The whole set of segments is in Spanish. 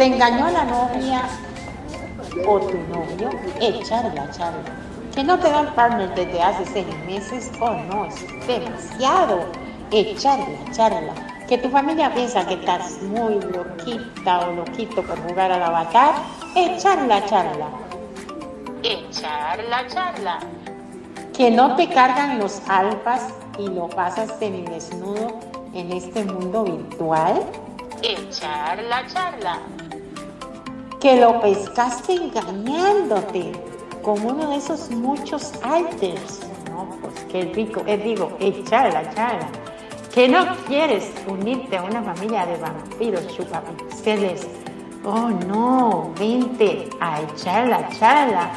¿Te engañó la novia o tu novio? Echarla, charla. Que no te dan partner desde hace seis meses o no, es demasiado. Echarla, charla. Que tu familia piensa que estás muy loquita o loquito por jugar al avatar. Echarla, charla. Echarla, charla. Que no te cargan los alfas y lo pasas semidesnudo en este mundo virtual? Echar la charla. Que lo pescaste engañándote con uno de esos muchos alters. No, pues qué rico. Es digo, echar la charla. Que no quieres unirte a una familia de vampiros chupapixeles. Oh no, vente a echar la charla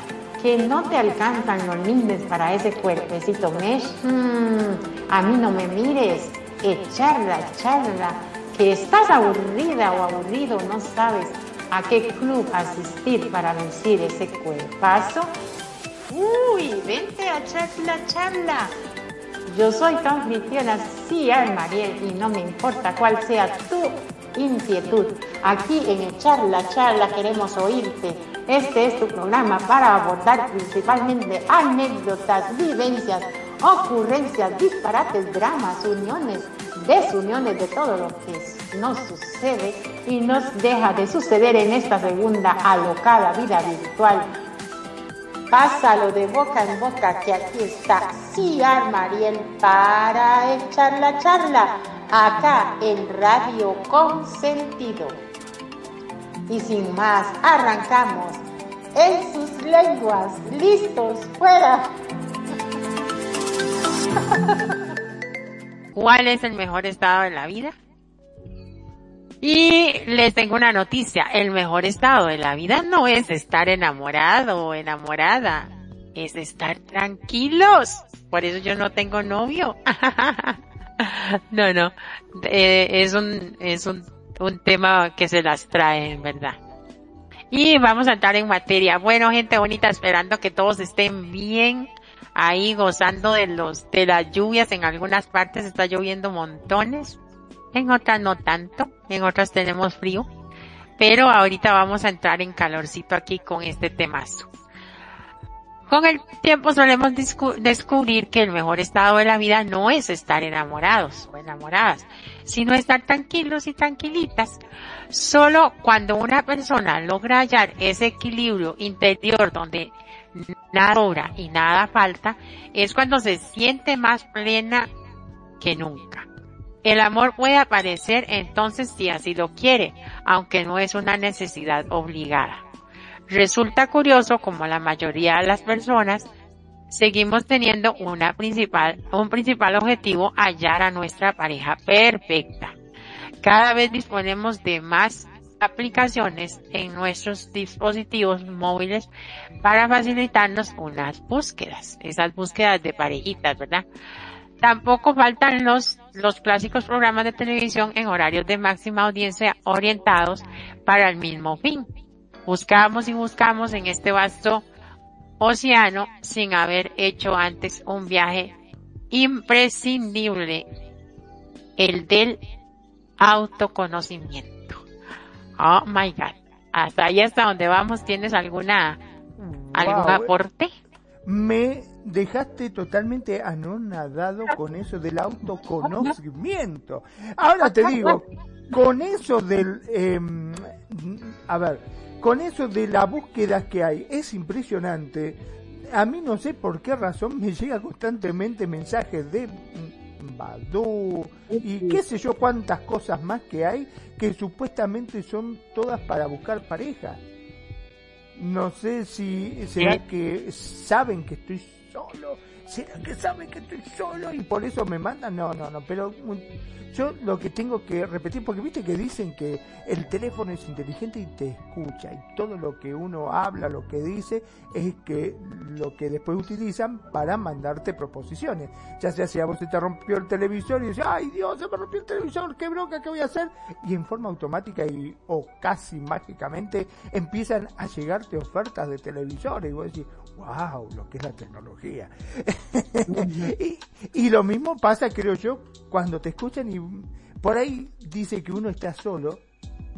que no te alcanzan los lindes para ese cuerpecito mesh, mm, a mí no me mires, echarla, echarla, que estás aburrida o aburrido, no sabes a qué club asistir para lucir ese cuerpazo. Uy, vente a charla, charla. Yo soy tu anfitriona, sí, Mariel, y no me importa cuál sea tu inquietud. Aquí en Charla Charla queremos oírte este es tu programa para abordar principalmente anécdotas, vivencias, ocurrencias, disparates, dramas, uniones, desuniones de todo lo que nos sucede y nos deja de suceder en esta segunda alocada vida virtual. Pásalo de boca en boca que aquí está Ciar Mariel para echar la charla acá en Radio Consentido. Y sin más, arrancamos en sus lenguas. Listos, fuera. ¿Cuál es el mejor estado de la vida? Y les tengo una noticia, el mejor estado de la vida no es estar enamorado o enamorada, es estar tranquilos. Por eso yo no tengo novio. no, no, eh, es un, es un un tema que se las trae, en verdad. Y vamos a entrar en materia. Bueno, gente bonita, esperando que todos estén bien ahí gozando de los, de las lluvias. En algunas partes está lloviendo montones. En otras no tanto. En otras tenemos frío. Pero ahorita vamos a entrar en calorcito aquí con este temazo. Con el tiempo solemos descubrir que el mejor estado de la vida no es estar enamorados o enamoradas, sino estar tranquilos y tranquilitas. Solo cuando una persona logra hallar ese equilibrio interior donde nada sobra y nada falta, es cuando se siente más plena que nunca. El amor puede aparecer entonces si así lo quiere, aunque no es una necesidad obligada. Resulta curioso como la mayoría de las personas seguimos teniendo una principal, un principal objetivo hallar a nuestra pareja perfecta. Cada vez disponemos de más aplicaciones en nuestros dispositivos móviles para facilitarnos unas búsquedas, esas búsquedas de parejitas, ¿verdad? Tampoco faltan los, los clásicos programas de televisión en horarios de máxima audiencia orientados para el mismo fin Buscamos y buscamos en este vasto océano sin haber hecho antes un viaje imprescindible, el del autoconocimiento. Oh my God. Hasta ahí hasta donde vamos, ¿tienes alguna, algún aporte? Me dejaste totalmente anonadado con eso del autoconocimiento. Ahora te digo, con eso del, eh, a ver, con eso de la búsqueda que hay, es impresionante. A mí no sé por qué razón me llega constantemente mensajes de Badu y qué sé yo cuántas cosas más que hay que supuestamente son todas para buscar pareja. No sé si será que saben que estoy solo, será que saben que estoy solo y por eso me mandan. No, no, no, pero yo lo que tengo que repetir, porque viste que dicen que el teléfono es inteligente y te escucha, y todo lo que uno habla, lo que dice, es que lo que después utilizan para mandarte proposiciones. Ya sea si a vos se te rompió el televisor y dices, ay Dios, se me rompió el televisor, qué bronca, qué voy a hacer, y en forma automática y o casi mágicamente empiezan a llegarte ofertas de televisores, y vos decís, wow, lo que es la tecnología. y, y lo mismo pasa, creo yo, cuando te escuchan y por ahí dice que uno está solo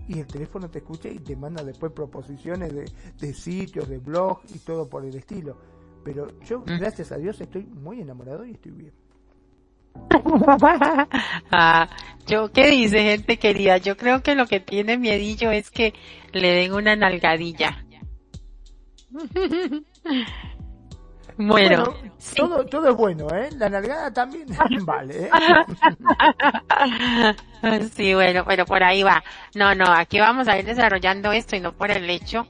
y el teléfono te escucha y te manda después proposiciones de, de sitios, de blogs y todo por el estilo. Pero yo, Mm. gracias a Dios, estoy muy enamorado y estoy bien. Ah, yo, ¿qué dice gente querida? Yo creo que lo que tiene miedillo es que le den una nalgadilla. Bueno, sí. todo, todo es bueno, ¿eh? La nalgada también vale, ¿eh? Sí, bueno, pero por ahí va. No, no, aquí vamos a ir desarrollando esto y no por el hecho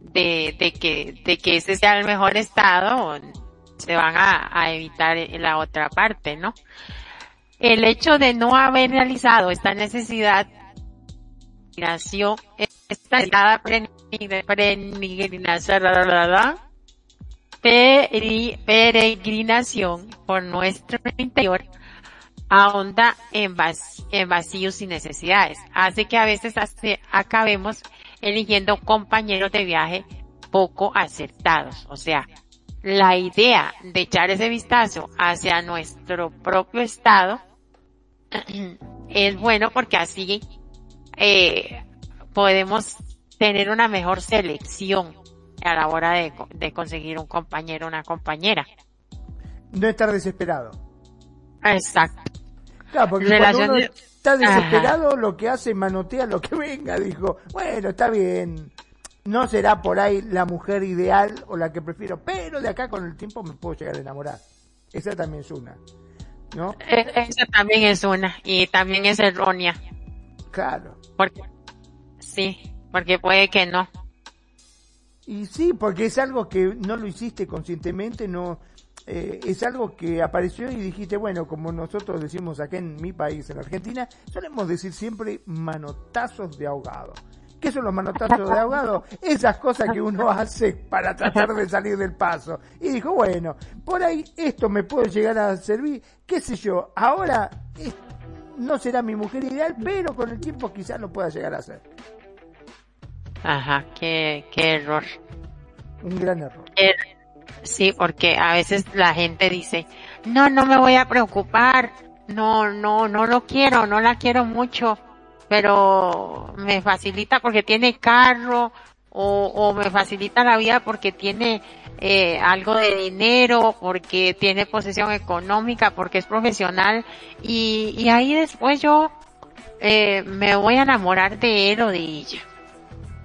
de, de que, de que ese sea el mejor estado, se van a, a evitar la otra parte, ¿no? El hecho de no haber realizado esta necesidad, nació esta necesidad de peregrinación, por nuestro interior ahonda en, en vacíos y necesidades. Hace que a veces acabemos eligiendo compañeros de viaje poco acertados. O sea, la idea de echar ese vistazo hacia nuestro propio estado es bueno porque así eh, podemos tener una mejor selección a la hora de, de conseguir un compañero o una compañera. No estar desesperado. Exacto. Claro, porque Relación cuando uno de- está desesperado, lo que hace es manotea lo que venga. Dijo, bueno, está bien. No será por ahí la mujer ideal o la que prefiero, pero de acá con el tiempo me puedo llegar a enamorar. Esa también es una. ¿No? E- Esa también es una y también es errónea. Claro. Porque, sí, porque puede que no. Y sí, porque es algo que no lo hiciste conscientemente, no eh, es algo que apareció y dijiste, bueno, como nosotros decimos acá en mi país, en Argentina, solemos decir siempre manotazos de ahogado. ¿Qué son los manotazos de ahogado? Esas cosas que uno hace para tratar de salir del paso. Y dijo, bueno, por ahí esto me puede llegar a servir, qué sé yo, ahora no será mi mujer ideal, pero con el tiempo quizás lo pueda llegar a ser. Ajá, qué, qué error. Un gran error. Er- Sí, porque a veces la gente dice, no, no me voy a preocupar, no, no, no lo quiero, no la quiero mucho, pero me facilita porque tiene carro o, o me facilita la vida porque tiene eh, algo de dinero, porque tiene posesión económica, porque es profesional y, y ahí después yo eh, me voy a enamorar de él o de ella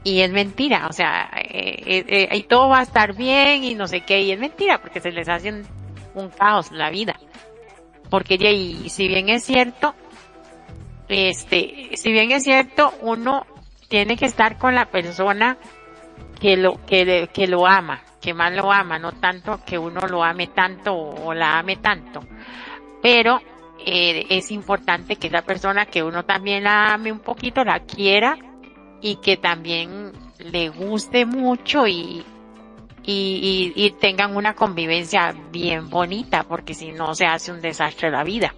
y es mentira, o sea, eh, eh, eh, y todo va a estar bien y no sé qué, y es mentira porque se les hace un, un caos la vida. Porque ahí, si bien es cierto, este, si bien es cierto, uno tiene que estar con la persona que lo, que, que lo ama, que más lo ama, no tanto que uno lo ame tanto o, o la ame tanto. Pero, eh, es importante que esa persona que uno también la ame un poquito, la quiera, y que también le guste mucho y, y, y, y tengan una convivencia bien bonita, porque si no se hace un desastre la vida.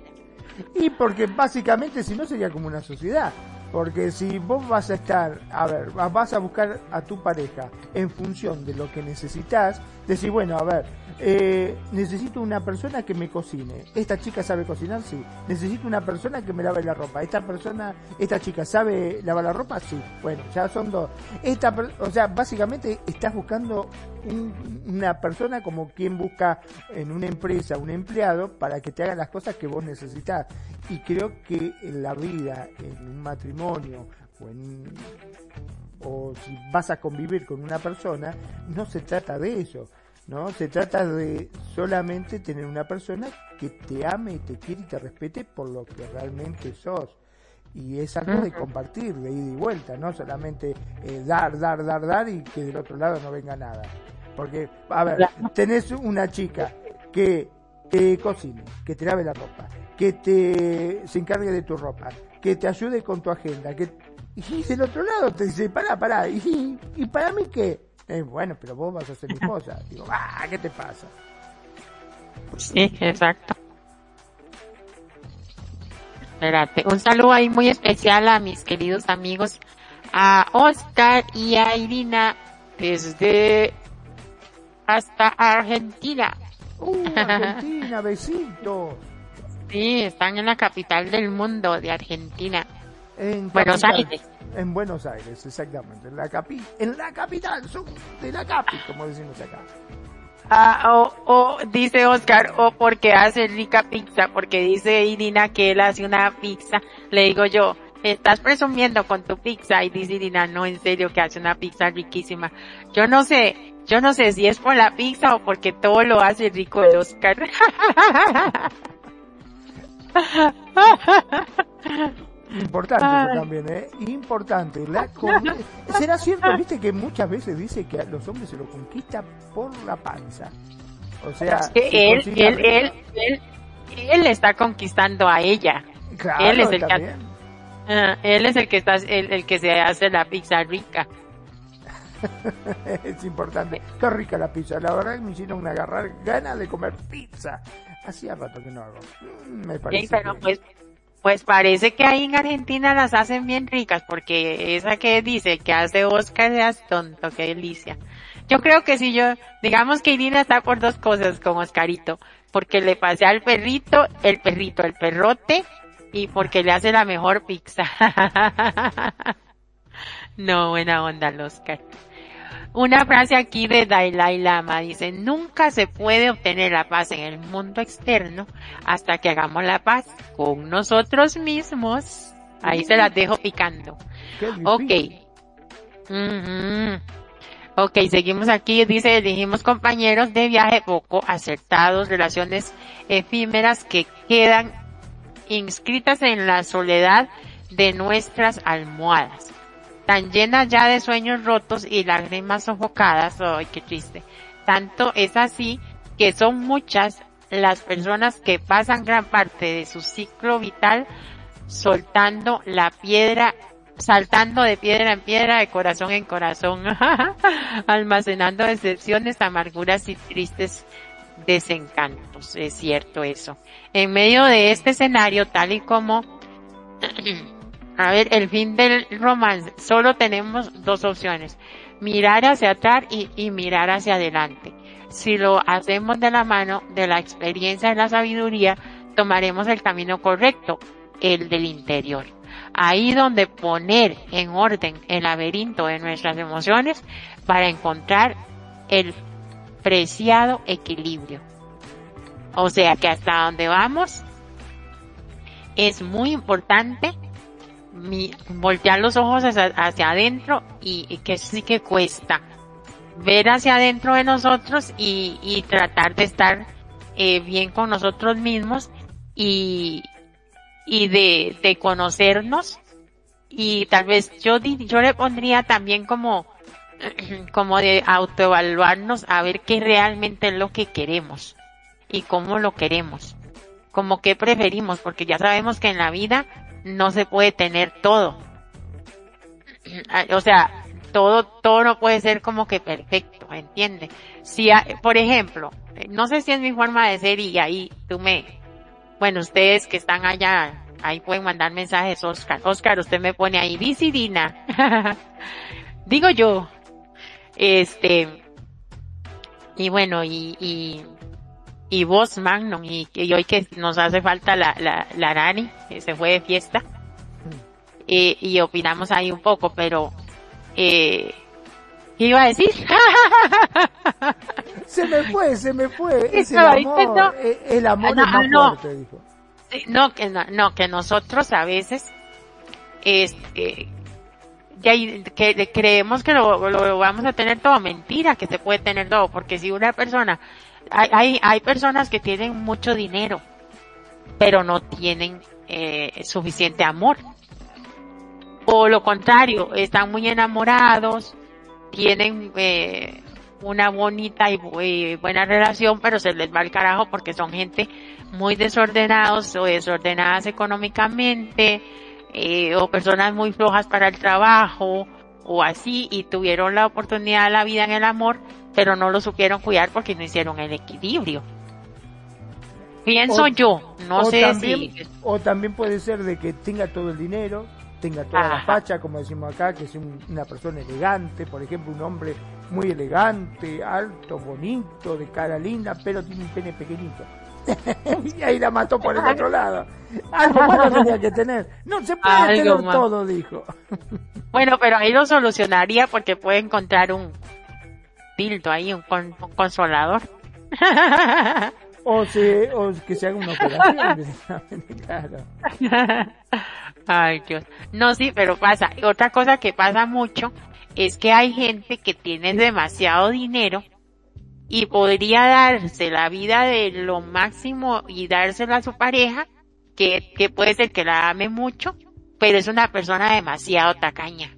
Y porque básicamente si no sería como una sociedad. Porque si vos vas a estar, a ver, vas a buscar a tu pareja en función de lo que necesitas, decir, bueno, a ver, eh, necesito una persona que me cocine. ¿Esta chica sabe cocinar? Sí. Necesito una persona que me lave la ropa. ¿Esta persona, esta chica sabe lavar la ropa? Sí. Bueno, ya son dos. Esta, o sea, básicamente estás buscando un- una persona como quien busca en una empresa un empleado para que te haga las cosas que vos necesitas. Y creo que en la vida, en un matrimonio o en o si vas a convivir con una persona, no se trata de eso, ¿no? Se trata de solamente tener una persona que te ame y te quiere y te respete por lo que realmente sos. Y es algo de compartir, de ida y vuelta, no solamente eh, dar, dar, dar, dar y que del otro lado no venga nada. Porque, a ver, tenés una chica que te cocine, que te lave la ropa, que te se encargue de tu ropa, que te ayude con tu agenda, que y del otro lado te dice, pará, pará, ¿y, y para mí qué? Eh, bueno, pero vos vas a ser mi esposa. Digo, ah, ¿qué te pasa? Sí, exacto. Espérate, un saludo ahí muy especial a mis queridos amigos, a Oscar y a Irina desde hasta Argentina. Uh, Argentina, besito. Sí, están en la capital del mundo de Argentina, En Buenos capital. Aires. En Buenos Aires, exactamente, en la capi, en la capital, de la capi, como decimos acá. Ah, o, o, dice Oscar, o porque hace rica pizza, porque dice Irina que él hace una pizza. Le digo yo, estás presumiendo con tu pizza y dice Irina, no, en serio que hace una pizza riquísima. Yo no sé, yo no sé si es por la pizza o porque todo lo hace rico el Oscar. Importante eso también, ¿eh? Importante. La ¿Será cierto, viste, que muchas veces dice que a los hombres se lo conquista por la panza? O sea, él, él, él, él, él, está conquistando a ella. Claro, él es el que, uh, él es el que está, el, el que se hace la pizza rica. es importante. Qué rica la pizza. La verdad que me hicieron una agarrar ganas de comer pizza. Hacía rato que no hago. Mm, me parece. Sí, pero pues pues parece que ahí en Argentina las hacen bien ricas, porque esa que dice que hace Oscar es tonto, qué delicia. Yo creo que si yo, digamos que Irina está por dos cosas con Oscarito, porque le pasé al perrito, el perrito, el perrote, y porque le hace la mejor pizza. no, buena onda Oscar. Una frase aquí de Dalai Lama dice, nunca se puede obtener la paz en el mundo externo hasta que hagamos la paz con nosotros mismos. Ahí se las dejo picando. Ok. Ok, seguimos aquí. Dice, elegimos compañeros de viaje poco acertados, relaciones efímeras que quedan inscritas en la soledad de nuestras almohadas tan llena ya de sueños rotos y lágrimas sofocadas, ¡ay, qué triste! Tanto es así que son muchas las personas que pasan gran parte de su ciclo vital soltando la piedra, saltando de piedra en piedra, de corazón en corazón, almacenando decepciones, amarguras y tristes desencantos. Es cierto eso. En medio de este escenario, tal y como A ver, el fin del romance. Solo tenemos dos opciones. Mirar hacia atrás y, mirar hacia adelante. Si lo hacemos de la mano de la experiencia y la sabiduría, tomaremos el camino correcto, el del interior. Ahí donde poner en orden el laberinto de nuestras emociones para encontrar el preciado equilibrio. O sea que hasta donde vamos es muy importante mi, voltear los ojos hacia, adentro y, que sí que cuesta. Ver hacia adentro de nosotros y, y tratar de estar eh, bien con nosotros mismos y, y de, de conocernos y tal vez yo, yo le pondría también como, como de autoevaluarnos a ver qué realmente es lo que queremos y cómo lo queremos, como qué preferimos, porque ya sabemos que en la vida no se puede tener todo. O sea, todo, todo no puede ser como que perfecto, ¿entiende? Si, por ejemplo, no sé si es mi forma de ser y ahí tú me, bueno, ustedes que están allá, ahí pueden mandar mensajes, Oscar. Oscar, usted me pone ahí, Vicidina. Digo yo, este, y bueno, y, y, y vos Magnum y, hoy que nos hace falta la, la, la Rani, que se fue de fiesta, eh, y opinamos ahí un poco, pero, eh, ¿qué iba a decir? se me fue, se me fue, es el amor, eh, el amor no, es no, dijo. No, que no, no, que nosotros a veces, este, que creemos que lo, lo, vamos a tener todo, mentira que se puede tener todo, porque si una persona hay, hay, personas que tienen mucho dinero, pero no tienen eh, suficiente amor. O lo contrario, están muy enamorados, tienen eh, una bonita y buena relación, pero se les va el carajo porque son gente muy desordenados o desordenadas económicamente, eh, o personas muy flojas para el trabajo, o así, y tuvieron la oportunidad de la vida en el amor, pero no lo supieron cuidar porque no hicieron el equilibrio. Pienso yo, no sé si... O también puede ser de que tenga todo el dinero, tenga toda la facha, como decimos acá, que es una persona elegante, por ejemplo, un hombre muy elegante, alto, bonito, de cara linda, pero tiene un pene pequeñito. y ahí la mató por el otro lado. Algo malo tenía que tener. No se puede tener todo, dijo. Bueno, pero ahí lo solucionaría porque puede encontrar un tildo ahí, un, consolador. o, se, o que se haga una operación, claro. Ay, Dios. No, sí, pero pasa. Otra cosa que pasa mucho es que hay gente que tiene demasiado dinero y podría darse la vida de lo máximo y dárselo a su pareja, que, que puede ser que la ame mucho, pero es una persona demasiado tacaña.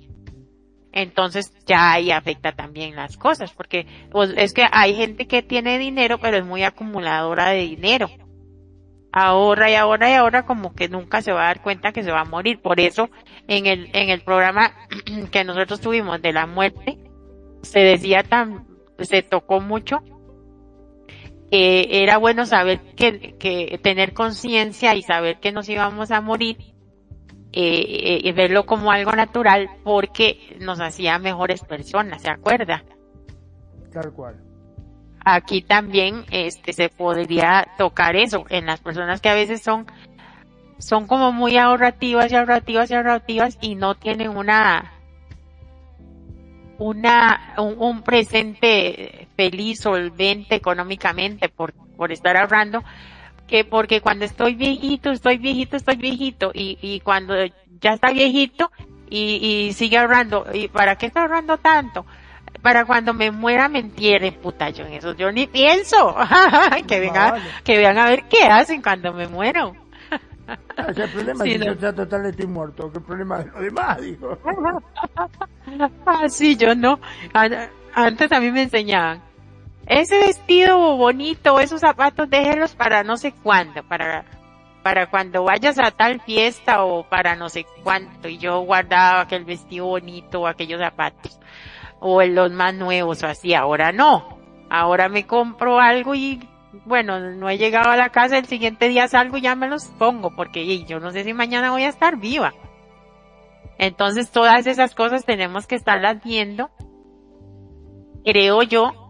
Entonces ya ahí afecta también las cosas, porque pues, es que hay gente que tiene dinero, pero es muy acumuladora de dinero ahorra y ahorra y ahorra como que nunca se va a dar cuenta que se va a morir. Por eso en el, en el programa que nosotros tuvimos de la muerte, se decía tan, se tocó mucho que era bueno saber que, que tener conciencia y saber que nos íbamos a morir eh, y verlo como algo natural porque nos hacía mejores personas, ¿se acuerda? Tal cual aquí también este se podría tocar eso en las personas que a veces son son como muy ahorrativas y ahorrativas y ahorrativas y no tienen una una un, presente feliz solvente económicamente por por estar ahorrando que porque cuando estoy viejito estoy viejito estoy viejito y y cuando ya está viejito y, y sigue ahorrando y para qué está ahorrando tanto para cuando me muera me entierren, puta, yo en eso yo ni pienso. que vengan, que vean a ver qué hacen cuando me muero. Ah, el problema es que yo ya total estoy muerto, ¿qué problema de lo demás, digo? ah, sí, yo no. Antes a mí me enseñaban, ese vestido bonito, esos zapatos, déjenlos para no sé cuándo, para, para cuando vayas a tal fiesta o para no sé cuánto. Y yo guardaba aquel vestido bonito aquellos zapatos o los más nuevos o así. Ahora no. Ahora me compro algo y bueno, no he llegado a la casa, el siguiente día salgo y ya me los pongo porque yo no sé si mañana voy a estar viva. Entonces todas esas cosas tenemos que estarlas viendo, creo yo,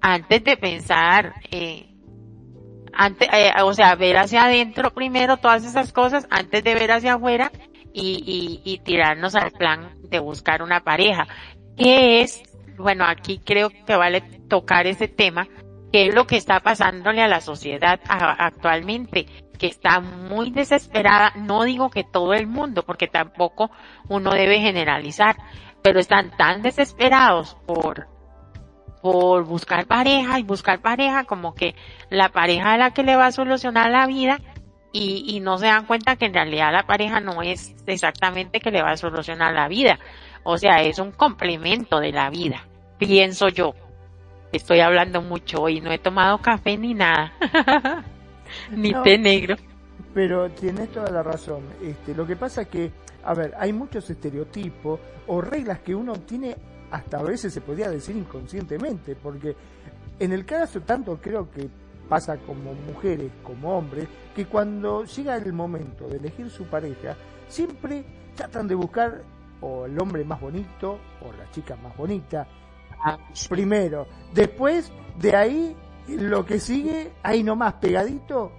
antes de pensar, eh, antes, eh, o sea, ver hacia adentro primero todas esas cosas antes de ver hacia afuera y, y, y tirarnos al plan de buscar una pareja. ¿Qué es? Bueno, aquí creo que vale tocar ese tema, qué es lo que está pasándole a la sociedad actualmente, que está muy desesperada, no digo que todo el mundo, porque tampoco uno debe generalizar, pero están tan desesperados por por buscar pareja y buscar pareja como que la pareja es la que le va a solucionar la vida y, y no se dan cuenta que en realidad la pareja no es exactamente que le va a solucionar la vida, o sea, es un complemento de la vida, pienso yo. Estoy hablando mucho hoy, no he tomado café ni nada, ni té negro. Pero tienes toda la razón. Este, lo que pasa es que, a ver, hay muchos estereotipos o reglas que uno tiene hasta a veces se podría decir inconscientemente, porque en el caso tanto creo que pasa como mujeres como hombres, que cuando llega el momento de elegir su pareja, siempre tratan de buscar o el hombre más bonito o la chica más bonita. Primero. Después, de ahí, lo que sigue, ahí nomás pegadito,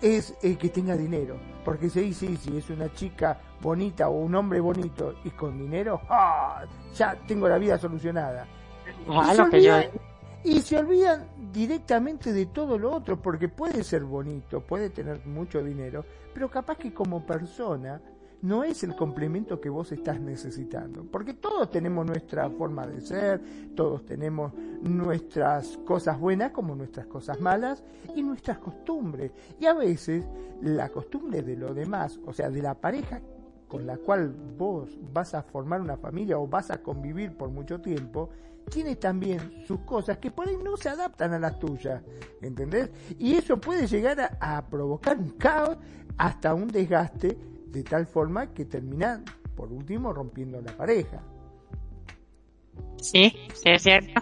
es el que tenga dinero. Porque se dice, si es una chica bonita o un hombre bonito y con dinero, ¡ah! ya tengo la vida solucionada. y se olvidan directamente de todo lo otro, porque puede ser bonito, puede tener mucho dinero, pero capaz que como persona no es el complemento que vos estás necesitando. Porque todos tenemos nuestra forma de ser, todos tenemos nuestras cosas buenas como nuestras cosas malas y nuestras costumbres. Y a veces la costumbre de lo demás, o sea, de la pareja con la cual vos vas a formar una familia o vas a convivir por mucho tiempo, tiene también sus cosas que por ahí no se adaptan a las tuyas, ¿entendés? Y eso puede llegar a, a provocar un caos hasta un desgaste de tal forma que terminan, por último, rompiendo la pareja. Sí, sí es cierto.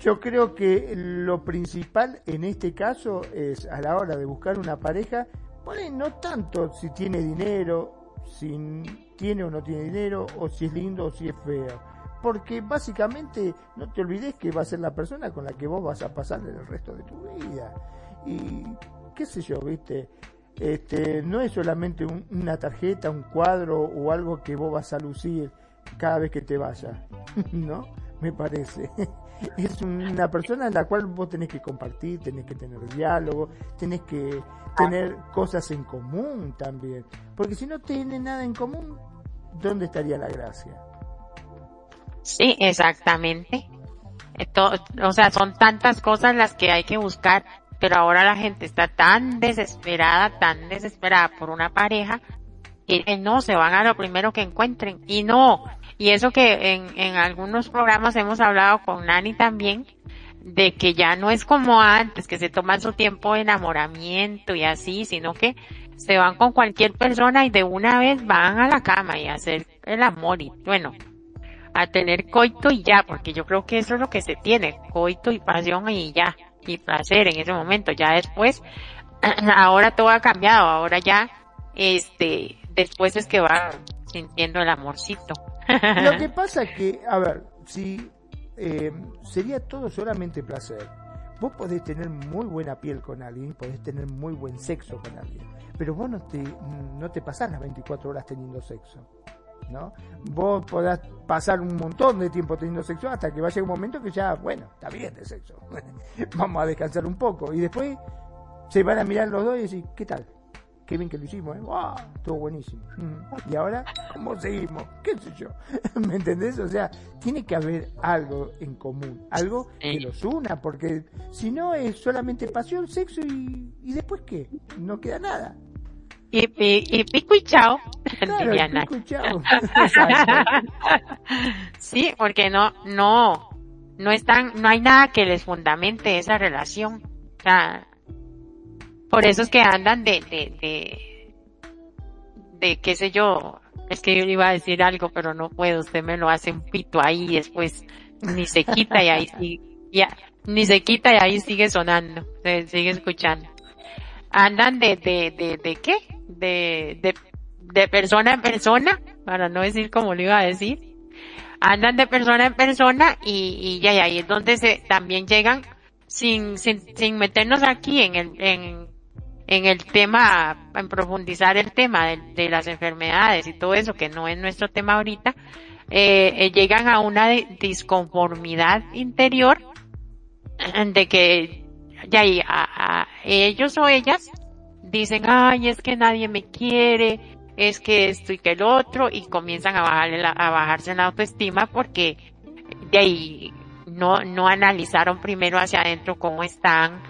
Yo creo que lo principal en este caso es a la hora de buscar una pareja, pues no tanto si tiene dinero, si tiene o no tiene dinero, o si es lindo o si es feo. porque básicamente no te olvides que va a ser la persona con la que vos vas a pasar el resto de tu vida. Y qué sé yo, viste, este, no es solamente una tarjeta, un cuadro o algo que vos vas a lucir cada vez que te vayas, ¿no? Me parece. Es una persona en la cual vos tenés que compartir, tenés que tener diálogo, tenés que tener cosas en común también. Porque si no tiene nada en común, ¿dónde estaría la gracia? Sí, exactamente. o sea, son tantas cosas las que hay que buscar, pero ahora la gente está tan desesperada, tan desesperada por una pareja, que no, se van a lo primero que encuentren. Y no, y eso que en, en algunos programas hemos hablado con Nani también, de que ya no es como antes, que se toman su tiempo de enamoramiento y así, sino que se van con cualquier persona y de una vez van a la cama y a hacer el amor y bueno, a tener coito y ya, porque yo creo que eso es lo que se tiene, coito y pasión y ya, y placer en ese momento, ya después, ahora todo ha cambiado, ahora ya, este, después es que va sintiendo el amorcito. Lo que pasa que, a ver, si eh, sería todo solamente placer, vos podés tener muy buena piel con alguien, podés tener muy buen sexo con alguien, pero vos no te, no te pasás las 24 horas teniendo sexo. ¿No? Vos podás pasar un montón de tiempo teniendo sexo hasta que vaya un momento que ya, bueno, está bien de sexo. Vamos a descansar un poco. Y después se van a mirar los dos y decir, ¿qué tal? Qué bien que lo hicimos, ¿eh? ¡Wow! Estuvo buenísimo. Mm. Y ahora, ¿cómo seguimos? ¿Qué sé yo? ¿Me entendés? O sea, tiene que haber algo en común, algo que los una, porque si no es solamente pasión, sexo y, y después qué? No queda nada. Y, y, pico y chao. sí, porque no, no, no están, no hay nada que les fundamente esa relación. O sea, por eso es que andan de, de, de, de qué sé yo, es que yo iba a decir algo, pero no puedo, usted me lo hace un pito ahí y después ni se quita y ahí sigue, ya, ni se quita y ahí sigue sonando, se sigue escuchando. Andan de, de, de, de qué? De, de, de persona en persona, para no decir como lo iba a decir. Andan de persona en persona y, y ya, y ahí es donde se, también llegan sin, sin, sin meternos aquí en el, en, en el tema, en profundizar el tema de, las enfermedades y todo eso, que no es nuestro tema ahorita, eh, eh llegan a una disconformidad interior de que ya a, ellos o ellas dicen, ay, es que nadie me quiere, es que esto y que el otro, y comienzan a bajarle a bajarse la autoestima porque de ahí no, no analizaron primero hacia adentro cómo están,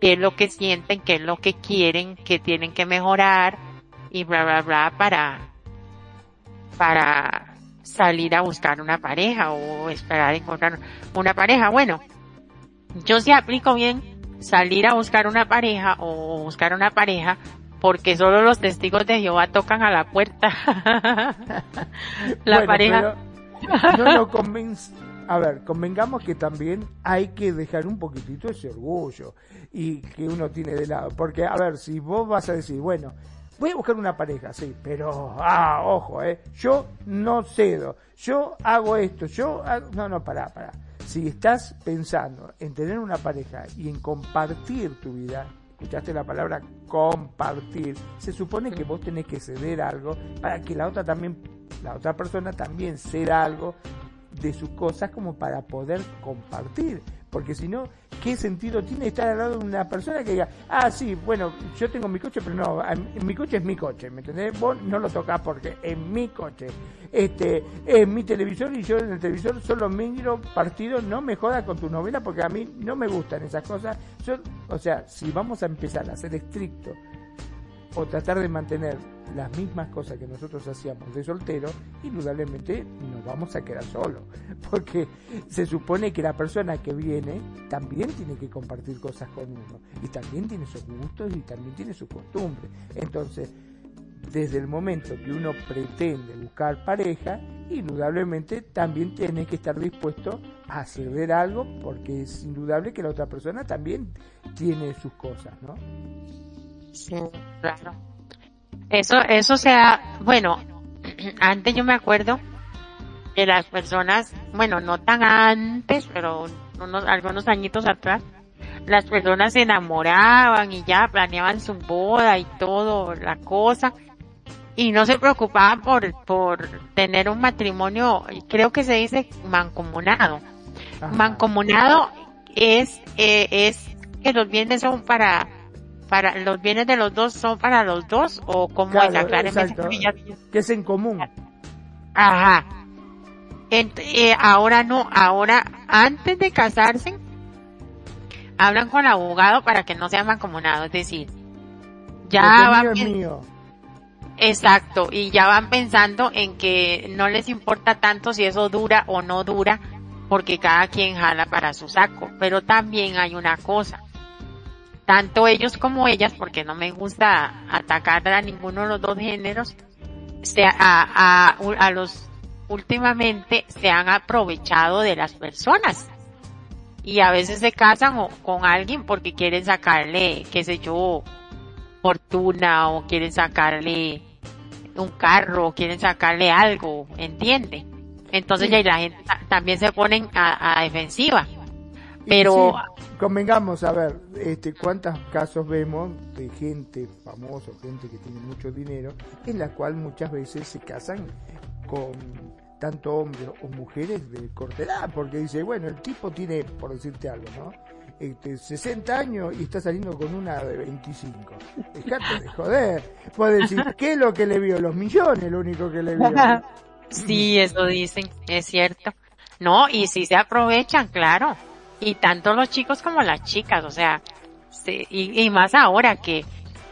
qué es lo que sienten, qué es lo que quieren, qué tienen que mejorar y bla bla bla para para salir a buscar una pareja o esperar encontrar una pareja. Bueno, yo sí aplico bien salir a buscar una pareja o buscar una pareja porque solo los testigos de Jehová tocan a la puerta. la pareja. no lo convence a ver, convengamos que también hay que dejar un poquitito ese orgullo y que uno tiene de lado. Porque, a ver, si vos vas a decir, bueno, voy a buscar una pareja, sí, pero, ah, ojo, eh, yo no cedo, yo hago esto, yo no, no, pará, pará. Si estás pensando en tener una pareja y en compartir tu vida, escuchaste la palabra compartir, se supone que vos tenés que ceder algo para que la otra también, la otra persona también ceda algo de sus cosas como para poder compartir. Porque si no, ¿qué sentido tiene estar al lado de una persona que diga, ah, sí, bueno, yo tengo mi coche, pero no, mi coche es mi coche, ¿me entendés? Vos no lo tocas porque es mi coche. Este, es mi televisor y yo en el televisor solo miro partidos, no me jodas con tu novela porque a mí no me gustan esas cosas. Yo, o sea, si vamos a empezar a ser estrictos o tratar de mantener las mismas cosas que nosotros hacíamos de soltero, indudablemente nos vamos a quedar solos. Porque se supone que la persona que viene también tiene que compartir cosas con uno. Y también tiene sus gustos y también tiene sus costumbres. Entonces, desde el momento que uno pretende buscar pareja, indudablemente también tiene que estar dispuesto a ceder algo porque es indudable que la otra persona también tiene sus cosas, ¿no? Sí, claro. Eso, eso sea, bueno, antes yo me acuerdo que las personas, bueno, no tan antes, pero unos, algunos añitos atrás, las personas se enamoraban y ya planeaban su boda y todo, la cosa, y no se preocupaban por, por tener un matrimonio, creo que se dice mancomunado. Mancomunado es, eh, es que los bienes son para, para, los bienes de los dos son para los dos o como claro, que es en común. Ajá. Eh, ahora no, ahora antes de casarse, hablan con el abogado para que no sean mancomunados, es decir, ya van Exacto, y ya van pensando en que no les importa tanto si eso dura o no dura, porque cada quien jala para su saco. Pero también hay una cosa, tanto ellos como ellas, porque no me gusta atacar a ninguno de los dos géneros, se, a, a, a los últimamente se han aprovechado de las personas y a veces se casan con alguien porque quieren sacarle, qué sé yo, fortuna o quieren sacarle un carro o quieren sacarle algo, ¿entiende? Entonces ya la gente también se ponen a, defensiva. Pero convengamos a ver, este, cuántos casos vemos de gente famosa, gente que tiene mucho dinero, en la cual muchas veces se casan con tanto hombres o mujeres de corta edad, porque dice, bueno, el tipo tiene, por decirte algo, ¿no? Este, 60 años y está saliendo con una de 25. Dejate de joder. Puede decir, ¿qué es lo que le vio? Los millones, lo único que le vio. sí, eso dicen, es cierto. No, y si se aprovechan, claro. Y tanto los chicos como las chicas, o sea, y, y más ahora que,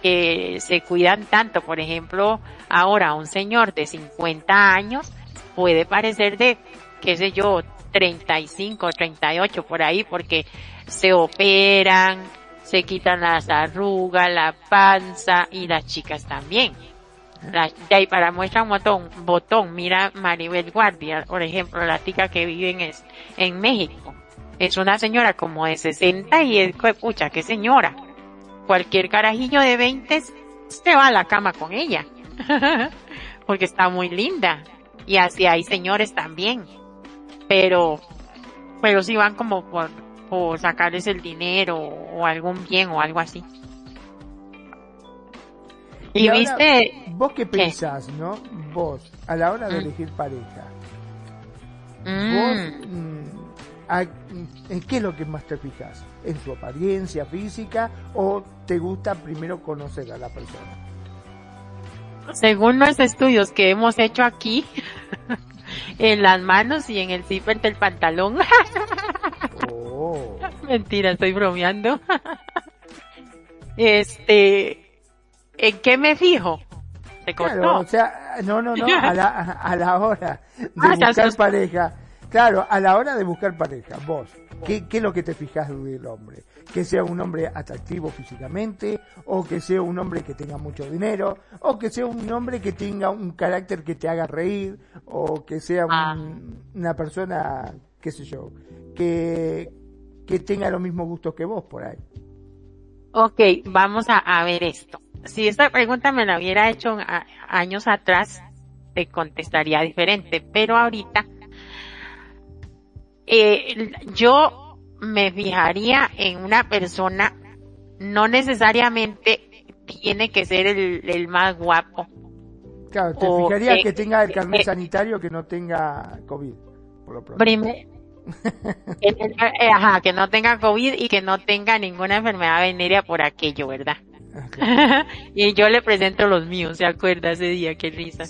que se cuidan tanto. Por ejemplo, ahora un señor de 50 años puede parecer de, qué sé yo, 35, 38 por ahí, porque se operan, se quitan las arrugas, la panza y las chicas también. de ahí para muestra un botón, botón, mira Maribel Guardia, por ejemplo, la chica que vive en, en México. Es una señora como de 60 y es, pucha, qué señora. Cualquier carajillo de 20 se va a la cama con ella. Porque está muy linda. Y así hay señores también. Pero, pero si van como por, por sacarles el dinero o algún bien o algo así. Y, viste... ¿Vos qué pensás, no? Vos, a la hora de mm. elegir pareja. Vos, mm. ¿En qué es lo que más te fijas? ¿En su apariencia física o te gusta primero conocer a la persona? según los estudios que hemos hecho aquí, en las manos y en el zipper del pantalón. oh. Mentira, estoy bromeando. este, ¿en qué me fijo? ¿Se cortó? o sea, no, no, no, a la, a la hora de ah, buscar pareja. Claro, a la hora de buscar pareja, vos, ¿qué, qué es lo que te fijas del hombre? que sea un hombre atractivo físicamente, o que sea un hombre que tenga mucho dinero, o que sea un hombre que tenga un carácter que te haga reír, o que sea ah. una persona, qué sé yo, que, que tenga los mismos gustos que vos por ahí. Ok, vamos a, ver esto. Si esta pregunta me la hubiera hecho años atrás, te contestaría diferente, pero ahorita eh, yo me fijaría en una persona, no necesariamente tiene que ser el, más guapo. Claro, te fijaría que, tenga el carnet sanitario que no tenga COVID, por lo pronto. Eh, ajá, que no tenga COVID y que no tenga ninguna enfermedad venérea por aquello, ¿verdad? y yo le presento los míos, ¿se acuerda ese día? Qué risa.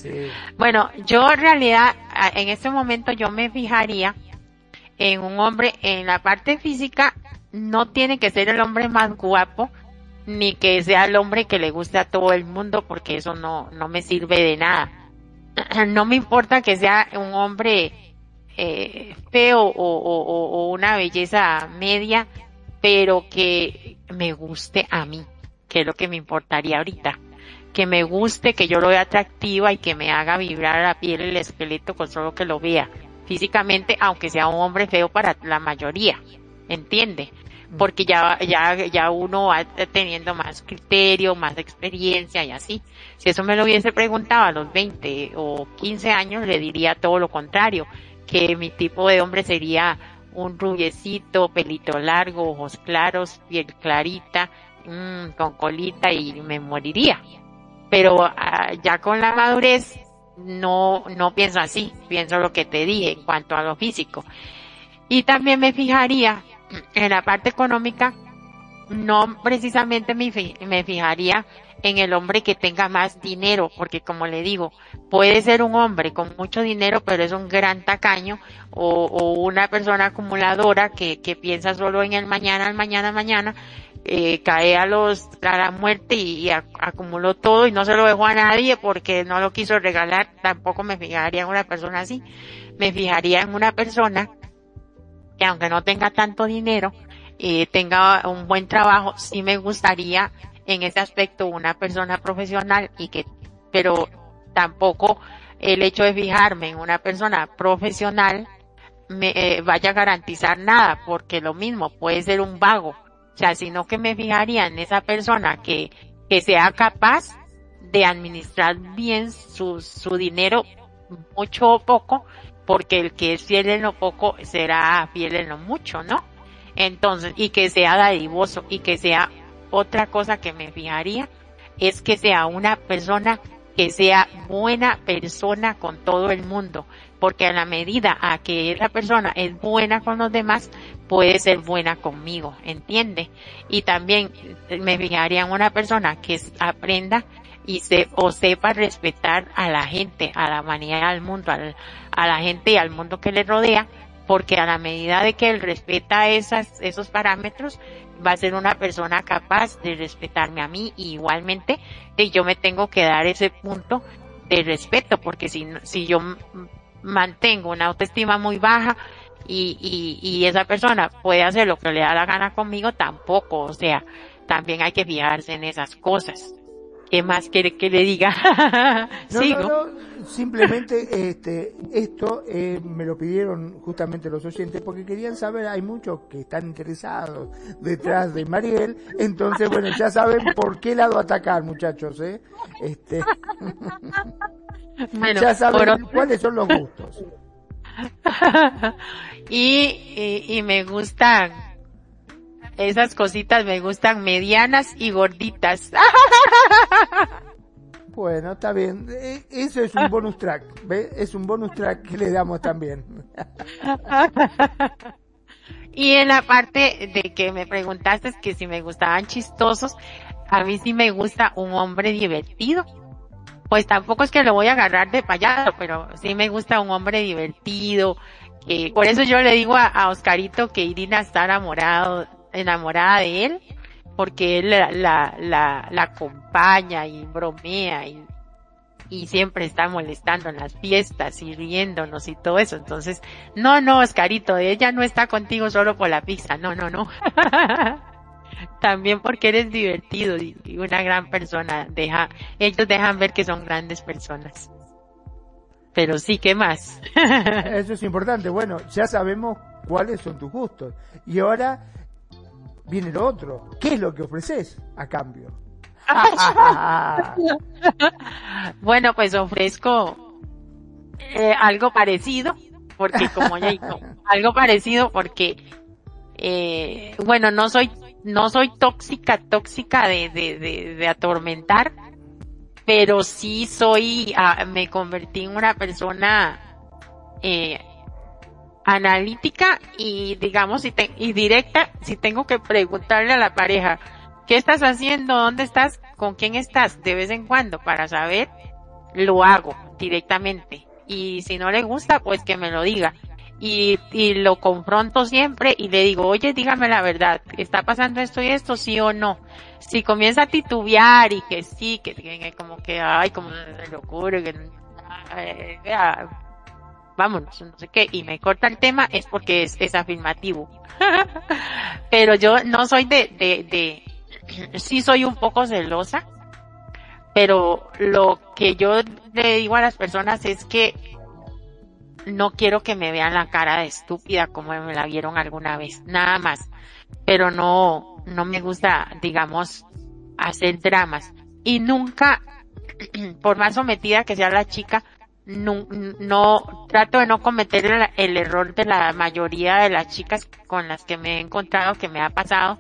Bueno, yo en realidad, en este momento yo me fijaría en un hombre en la parte física no tiene que ser el hombre más guapo ni que sea el hombre que le guste a todo el mundo porque eso no no me sirve de nada. No me importa que sea un hombre eh, feo o, o, una belleza media pero que me guste a mí que es lo que me importaría ahorita. Que me guste, que yo lo vea atractiva y que me haga vibrar la piel, el esqueleto con solo que lo vea físicamente, aunque sea un hombre feo para la mayoría, ¿entiende? porque ya, ya, ya uno va teniendo más criterio, más experiencia y así. Si eso me lo hubiese preguntado a los 20 o 15 años, le diría todo lo contrario, que mi tipo de hombre sería un rubiecito, pelito largo, ojos claros, piel clarita, mmm, con colita y me moriría. Pero ah, ya con la madurez no, no pienso así, pienso lo que te dije en cuanto a lo físico. Y también me fijaría en la parte económica, no precisamente me, me fijaría en el hombre que tenga más dinero, porque como le digo, puede ser un hombre con mucho dinero, pero es un gran tacaño, o, o una persona acumuladora que, que piensa solo en el mañana, el mañana, mañana, eh, cae a los a la muerte y, acumuló todo y no se lo dejó a nadie porque no lo quiso regalar. Tampoco me fijaría en una persona así. Me fijaría en una persona que aunque no tenga tanto dinero eh, tenga un buen trabajo sí me gustaría en ese aspecto una persona profesional y que pero tampoco el hecho de fijarme en una persona profesional me eh, vaya a garantizar nada porque lo mismo puede ser un vago sea, sino que me fijaría en esa persona que, que sea capaz de administrar bien su, su dinero, mucho o poco, porque el que es fiel en lo poco será fiel en lo mucho, ¿no? Entonces, y que sea dadivoso y que sea otra cosa que me fijaría es que sea una persona que sea buena persona con todo el mundo, porque a la medida a que esa persona es buena con los demás, puede ser buena conmigo, ¿entiende? Y también me fijaría en una persona que aprenda y se, o sepa respetar a la gente, a la humanidad, al mundo, a la gente y al mundo que le rodea, porque a la medida de que él respeta esas, esos parámetros, va a ser una persona capaz de respetarme a mí y igualmente y yo me tengo que dar ese punto de respeto, porque si, si yo mantengo una autoestima muy baja y, y, y esa persona puede hacer lo que le da la gana conmigo, tampoco, o sea, también hay que fijarse en esas cosas. ¿Qué más quiere que le diga? no, simplemente este, esto eh, me lo pidieron justamente los oyentes porque querían saber, hay muchos que están interesados detrás de Mariel, entonces bueno, ya saben por qué lado atacar muchachos, ¿eh? Este, ya saben cuáles son los gustos. y, y me gustan esas cositas me gustan medianas y gorditas. Bueno, está bien. E, eso es un bonus track. ¿Ve? Es un bonus track que le damos también. y en la parte de que me preguntaste que si me gustaban chistosos, a mí sí me gusta un hombre divertido. Pues tampoco es que lo voy a agarrar de payaso, pero sí me gusta un hombre divertido. por eso yo le digo a, Oscarito que Irina está enamorado enamorada de él porque él la, acompaña y bromea y, y siempre está molestando en las fiestas y riéndonos y todo eso. Entonces, no, no, Oscarito, ella no está contigo solo por la pizza, no, no, no. También porque eres divertido y una gran persona. Deja, ellos dejan ver que son grandes personas. Pero sí, ¿qué más? Eso es importante. Bueno, ya sabemos cuáles son tus gustos. Y ahora viene lo otro. ¿Qué es lo que ofreces a cambio? bueno, pues ofrezco eh, algo parecido, porque como ya digo, algo parecido porque, eh, bueno, no soy, no soy tóxica, tóxica de, de, de, de atormentar, pero sí soy, ah, me convertí en una persona, eh, analítica y digamos y, y directa si tengo que preguntarle a la pareja ¿qué estás haciendo? ¿dónde estás? ¿con quién estás? de vez en cuando para saber lo hago directamente y si no le gusta pues que me lo diga y, y lo confronto siempre y le digo oye dígame la verdad ¿está pasando esto y esto sí o no? si comienza a titubear y que sí que, como que ay como se le ocurre que vámonos, no sé qué, y me corta el tema es porque es, es afirmativo. pero yo no soy de, de, de, sí soy un poco celosa, pero lo que yo le digo a las personas es que no quiero que me vean la cara de estúpida como me la vieron alguna vez, nada más. Pero no, no me gusta, digamos, hacer dramas. Y nunca, por más sometida que sea la chica, no, no trato de no cometer el, error de la mayoría de las chicas con las que me he encontrado, que me ha pasado,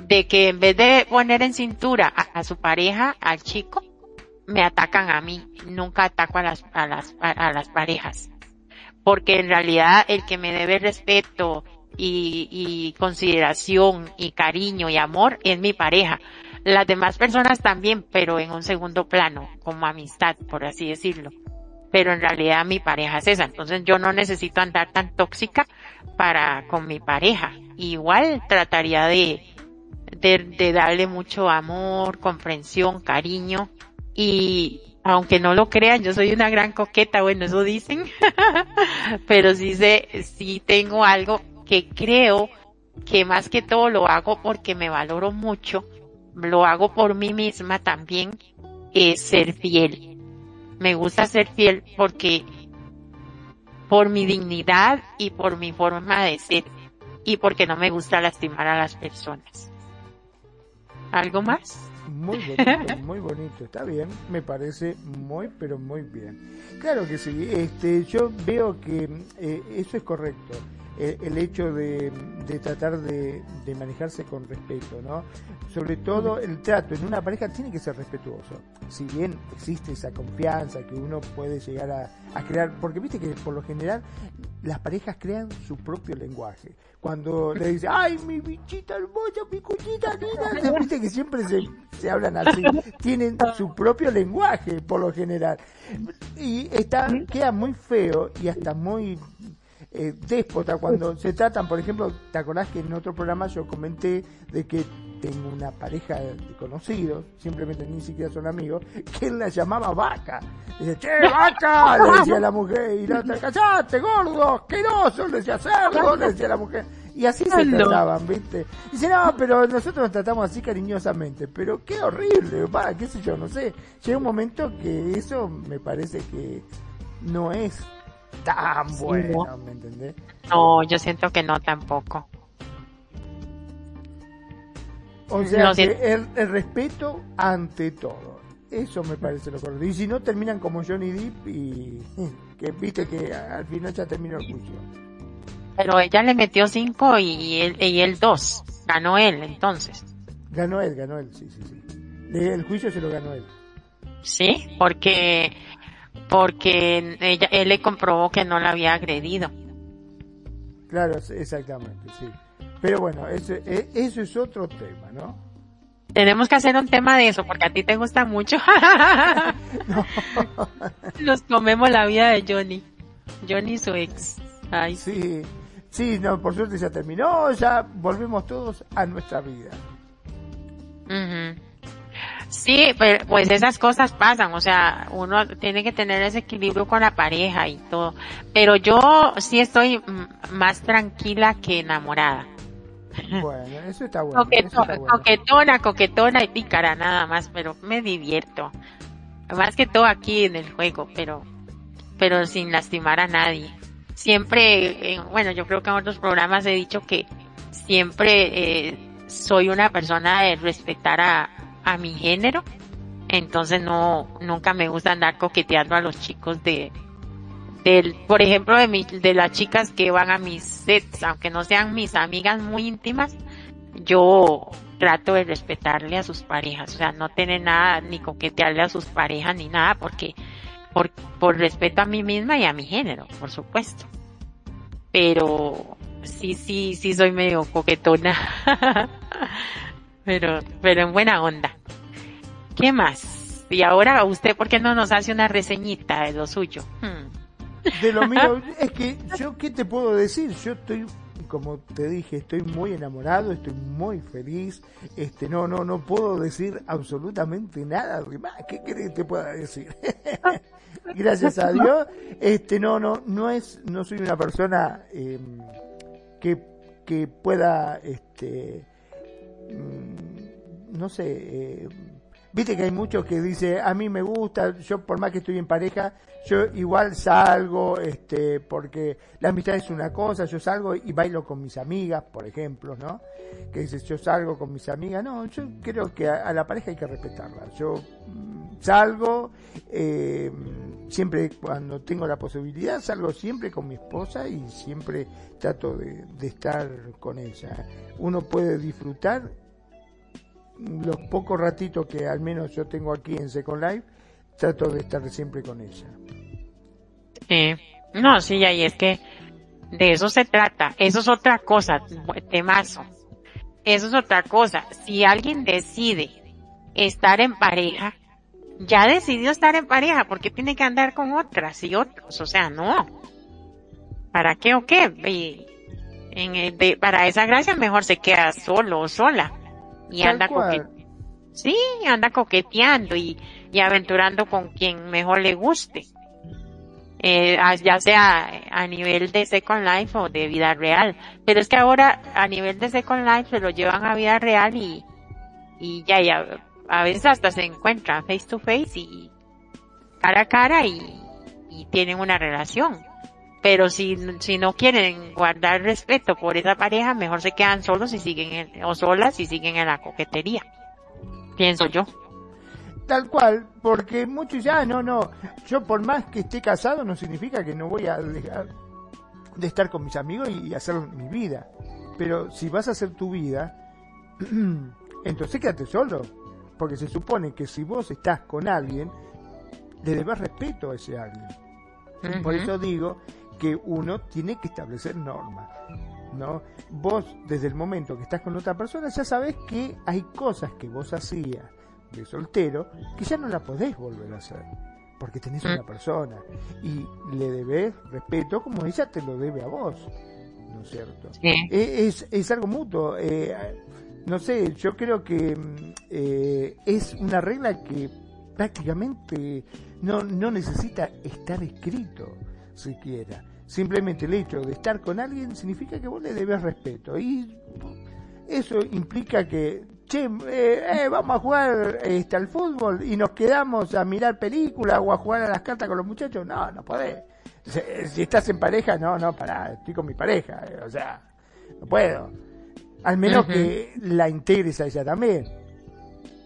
de que en vez de poner en cintura a, su pareja, al chico, me atacan a mí. Nunca ataco a las, a las, a las parejas. Porque en realidad el que me debe respeto y, consideración y cariño y amor es mi pareja. Las demás personas también, pero en un segundo plano, como amistad, por así decirlo pero en realidad mi pareja es esa. Entonces yo no necesito andar tan tóxica para con mi pareja. Igual trataría de, darle mucho amor, comprensión, cariño y aunque no lo crean, yo soy una gran coqueta, bueno, eso dicen, pero sí sé, sí tengo algo que creo que más que todo lo hago porque me valoro mucho, lo hago por mí misma también, es ser fiel me gusta ser fiel porque por mi dignidad y por mi forma de ser y porque no me gusta lastimar a las personas. ¿Algo más? Muy bonito, muy bonito, está bien, me parece muy, pero muy bien. Claro que sí, este, yo veo que eh, eso es correcto. Eh, el hecho de, tratar de, manejarse con respeto, ¿no? Sobre todo el trato en una pareja tiene que ser respetuoso. Si bien existe esa confianza que uno puede llegar a, crear, porque viste que por lo general las parejas crean su propio lenguaje. Cuando le dice, ay, mi bichita hermosa, mi cuchita linda, viste que siempre se, se hablan así. Tienen su propio lenguaje, por lo general. Y está, queda muy feo y hasta muy eh, déspota cuando se tratan, por ejemplo, ¿te acordás que en otro programa yo comenté de que tengo una pareja de conocidos, simplemente ni siquiera son amigos, que él la llamaba vaca. Dice, che, vaca, le decía la mujer, y la otra, callate, gordo, asqueroso, le decía cerdo, le decía la mujer. Y así se trataban, ¿viste? Dice, no, pero nosotros nos tratamos así cariñosamente. Pero qué horrible, va, qué sé yo, no sé. Llega un momento que eso me parece que no es tan bueno, ¿me entendés? No, yo siento que no tampoco. O sea, el, respeto ante todo. Eso me parece lo correcto. Y si no, terminan como Johnny Depp y que viste que al final ya terminó el juicio. Pero ella le metió cinco y él, y él dos. Ganó él, entonces. Ganó él, ganó él, sí, sí, sí. El juicio se lo ganó él. Sí, porque porque ella, él le comprobó que no la había agredido. Claro, exactamente, sí. Pero bueno, eso, e, eso es otro tema, ¿no? Tenemos que hacer un tema de eso, porque a ti te gusta mucho. Nos comemos la vida de Johnny. Johnny su ex. Ay. Sí, sí, no, por suerte ya terminó, ya volvemos todos a nuestra vida. Sí, pues esas cosas pasan, o sea, uno tiene que tener ese equilibrio con la pareja y todo. Pero yo sí estoy más tranquila que enamorada. Bueno, eso está bueno. Coquetona, coquetona y pícara nada más, pero me divierto. Más que todo aquí en el juego, pero, pero sin lastimar a nadie. Siempre, bueno, yo creo que en otros programas he dicho que siempre eh, soy una persona de respetar a, a mi género. Entonces no, nunca me gusta andar coqueteando a los chicos de, del, por ejemplo, de, mi, de las chicas que van a mis sets, aunque no sean mis amigas muy íntimas, yo trato de respetarle a sus parejas, o sea, no tener nada, ni coquetearle a sus parejas, ni nada, porque, por, por respeto a mí misma y a mi género, por supuesto. Pero, sí, sí, sí soy medio coquetona. pero, pero en buena onda. ¿Qué más? Y ahora usted, ¿por qué no nos hace una reseñita de lo suyo? Hmm. De lo mío, es que yo, ¿qué te puedo decir? Yo estoy, como te dije, estoy muy enamorado, estoy muy feliz, este, no, no, no puedo decir absolutamente nada más. ¿Qué querés que te pueda decir? Gracias a Dios, este, no, no, no es, no soy una persona em, que, que pueda, este, Mm, no sé, eh, viste que hay muchos que dice a mí me gusta, yo por más que estoy en pareja, yo igual salgo, este, porque la amistad es una cosa, yo salgo y bailo con mis amigas, por ejemplo, ¿no? Que dices yo salgo con mis amigas, no, yo creo que a, la pareja hay que respetarla, yo mm, salgo, eh, siempre cuando tengo la posibilidad, salgo siempre con mi esposa y siempre trato de, de estar con ella. Uno puede disfrutar los pocos ratitos que al menos yo tengo aquí en Second Life, trato de estar siempre con ella. Sí, no, sí, y es que de eso se trata. Eso es otra cosa, temazo. Eso es otra cosa. Si alguien decide estar en pareja, ya decidió estar en pareja, porque tiene que andar con otras y otros? O sea, no. ¿Para qué o qué? En para esa gracia mejor se queda solo o sola y anda coqueteando. Sí, anda coqueteando y, y aventurando con quien mejor le guste. Eh, ya sea a nivel de Second Life o de vida real. Pero es que ahora a nivel de Second Life se lo llevan a vida real y, y ya, ya, a veces hasta se encuentran face to face y cara a cara y, y tienen una relación. Pero si, si no quieren guardar respeto por esa pareja, mejor se quedan solos y siguen o solas y siguen en la coquetería. Pienso yo. Tal cual, porque muchos ya, ah, no, no, yo por más que esté casado no significa que no voy a dejar de estar con mis amigos y hacer mi vida. Pero si vas a hacer tu vida, entonces quédate solo. Porque se supone que si vos estás con alguien, le debes respeto a ese alguien. Por eso digo que uno tiene que establecer normas. ¿no? Vos, desde el momento que estás con otra persona, ya sabes que hay cosas que vos hacías de soltero que ya no la podés volver a hacer. Porque tenés una persona y le debes respeto como ella te lo debe a vos. ¿No es cierto? E, es, es, algo mutuo. Eh, no sé, yo creo que mm, eh, es una regla que prácticamente no, no necesita estar escrito siquiera. Simplemente el hecho de estar con alguien significa que vos le debes respeto. Y eso implica que, che, eh, eh, vamos a jugar este, al fútbol y nos quedamos a mirar películas o a jugar a las cartas con los muchachos. No, no podés. Si, estás en pareja, no, no, pará, estoy con mi pareja. Eh, o sea, no puedo. Al menos que la integres a ella también.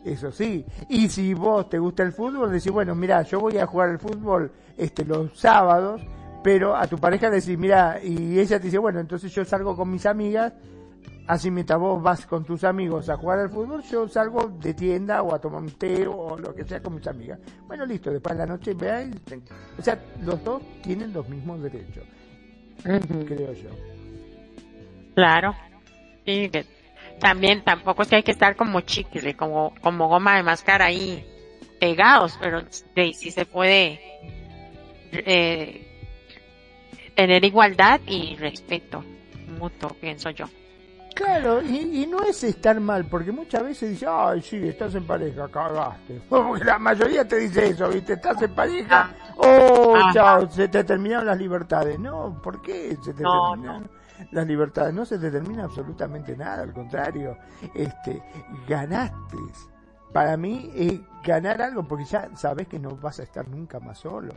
Eso sí. Y si vos te gusta el fútbol, decís, bueno, mira, yo voy a jugar al fútbol este, los sábados pero a tu pareja le decís, mira, y ella te dice, bueno, entonces yo salgo con mis amigas, así mientras vos vas con tus amigos a jugar al fútbol, yo salgo de tienda o a tomar un té o lo que sea con mis amigas. Bueno, listo, después de la noche veáis, o sea, los dos tienen los mismos derechos, creo yo. Claro, sí, también tampoco es que hay que estar como chicle, como, como goma de máscara ahí pegados, pero sí se puede eh, tener igualdad y respeto mutuo, pienso yo. Claro, y, no es estar mal, porque muchas veces dice, ay, sí, estás en pareja, cagaste. Porque la mayoría te dice eso, ¿viste? Estás en pareja, ah. oh, chao, se te terminaron las libertades. No, ¿por qué se te terminaron? las libertades no se te termina absolutamente nada, al contrario, este, ganaste. Para mí es ganar algo porque ya sabes que no vas a estar nunca más solo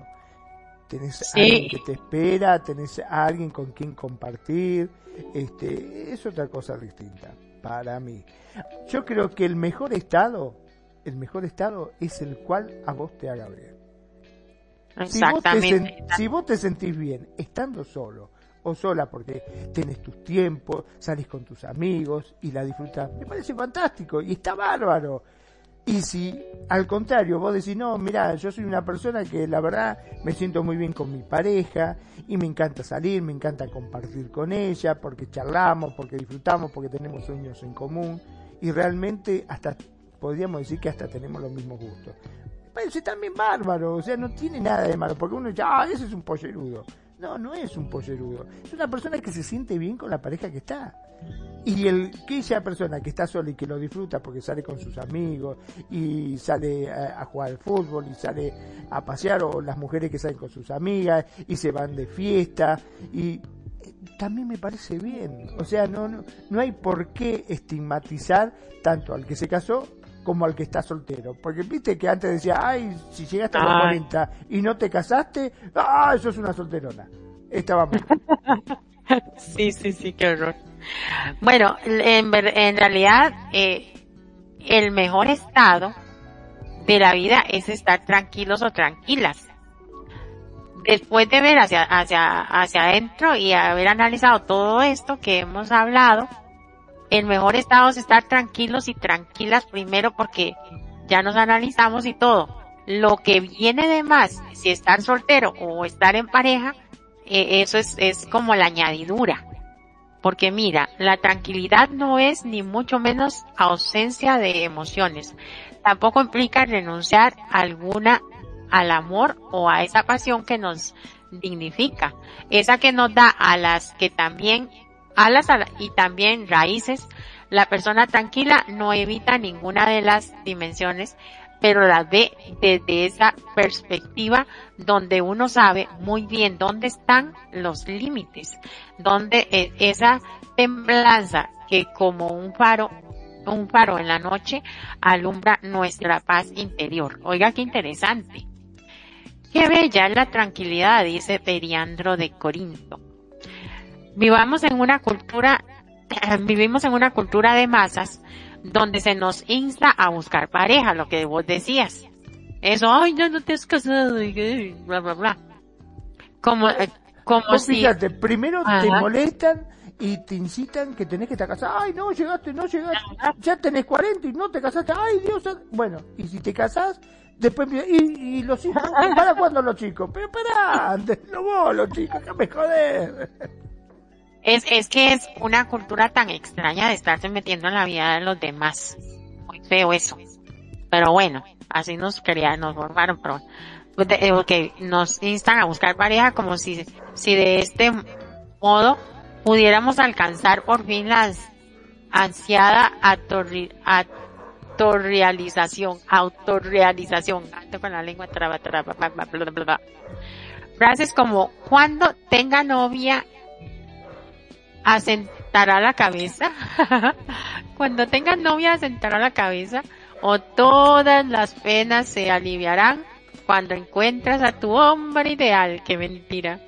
tenés a alguien que te espera, tenés a alguien con quien compartir, este, es otra cosa distinta para mí. Yo creo que el mejor estado, el mejor estado es el cual a vos te haga bien. Si vos, te, si vos te sentís bien estando solo o sola porque tenés tus tiempos, salís con tus amigos y la disfrutas, me parece fantástico y está bárbaro. Y si al contrario vos decís, no, mira, yo soy una persona que la verdad me siento muy bien con mi pareja y me encanta salir, me encanta compartir con ella, porque charlamos, porque disfrutamos, porque tenemos sueños en común y realmente hasta podríamos decir que hasta tenemos los mismos gustos. Parece también bárbaro, o sea, no tiene nada de malo, porque uno dice, ah, ese es un pollerudo. No, no es un pollerudo, es una persona que se siente bien con la pareja que está. Y el que esa persona que está sola y que lo disfruta porque sale con sus amigos y sale a, jugar al fútbol y sale a pasear o las mujeres que salen con sus amigas y se van de fiesta y eh, también me parece bien. O sea, no, no, no hay por qué estigmatizar tanto al que se casó como al que está soltero. Porque viste que antes decía, ay, si llegaste a los 40 y no te casaste, ah, eso es una solterona. Estaba mal. sí, sí, sí, qué horror. Bueno, en, realidad, eh, el mejor estado de la vida es estar tranquilos o tranquilas. Después de ver hacia, hacia, hacia adentro y haber analizado todo esto que hemos hablado, el mejor estado es estar tranquilos y tranquilas primero porque ya nos analizamos y todo. Lo que viene de más, si estar soltero o estar en pareja, eh, eso es, es como la añadidura. Porque mira, la tranquilidad no es ni mucho menos ausencia de emociones. Tampoco implica renunciar alguna al amor o a esa pasión que nos dignifica. Esa que nos da a las que también, alas y también raíces. La persona tranquila no evita ninguna de las dimensiones, pero la ve desde esa perspectiva donde uno sabe muy bien dónde están los límites, donde e, esa temblanza que como un faro, un faro en la noche alumbra nuestra paz interior. Oiga qué interesante. Qué bella es la tranquilidad, dice Periandro de Corinto. Vivamos en una cultura, vivimos en una cultura de masas donde se nos insta a buscar pareja, lo que vos decías. Eso, ay, ya no te has casado, y bla, bla, bla. Como, eh, como si... Fíjate, primero te molestan y te incitan que tenés que estar casado. Ay, no, llegaste, no llegaste. Ya tenés 40 y no te casaste. Ay, Dios. Bueno, y si te casás, después... Y, y los hijos, ¿para cuándo los chicos? Pero para antes, no vos, los chicos, que me joder. Es, es que es una cultura tan extraña de estarse metiendo en la vida de los demás. Muy feo eso. Pero bueno, así nos querían, nos formaron, pero, que pues, nos instan a buscar pareja como si, si de este modo pudiéramos alcanzar por fin la ansiada autorrealización, autorrealización, con la lengua traba, traba, Frases como, cuando tenga novia asentará la cabeza. Cuando tengas novia asentará la cabeza o todas las penas se aliviarán cuando encuentras a tu hombre ideal. Qué mentira.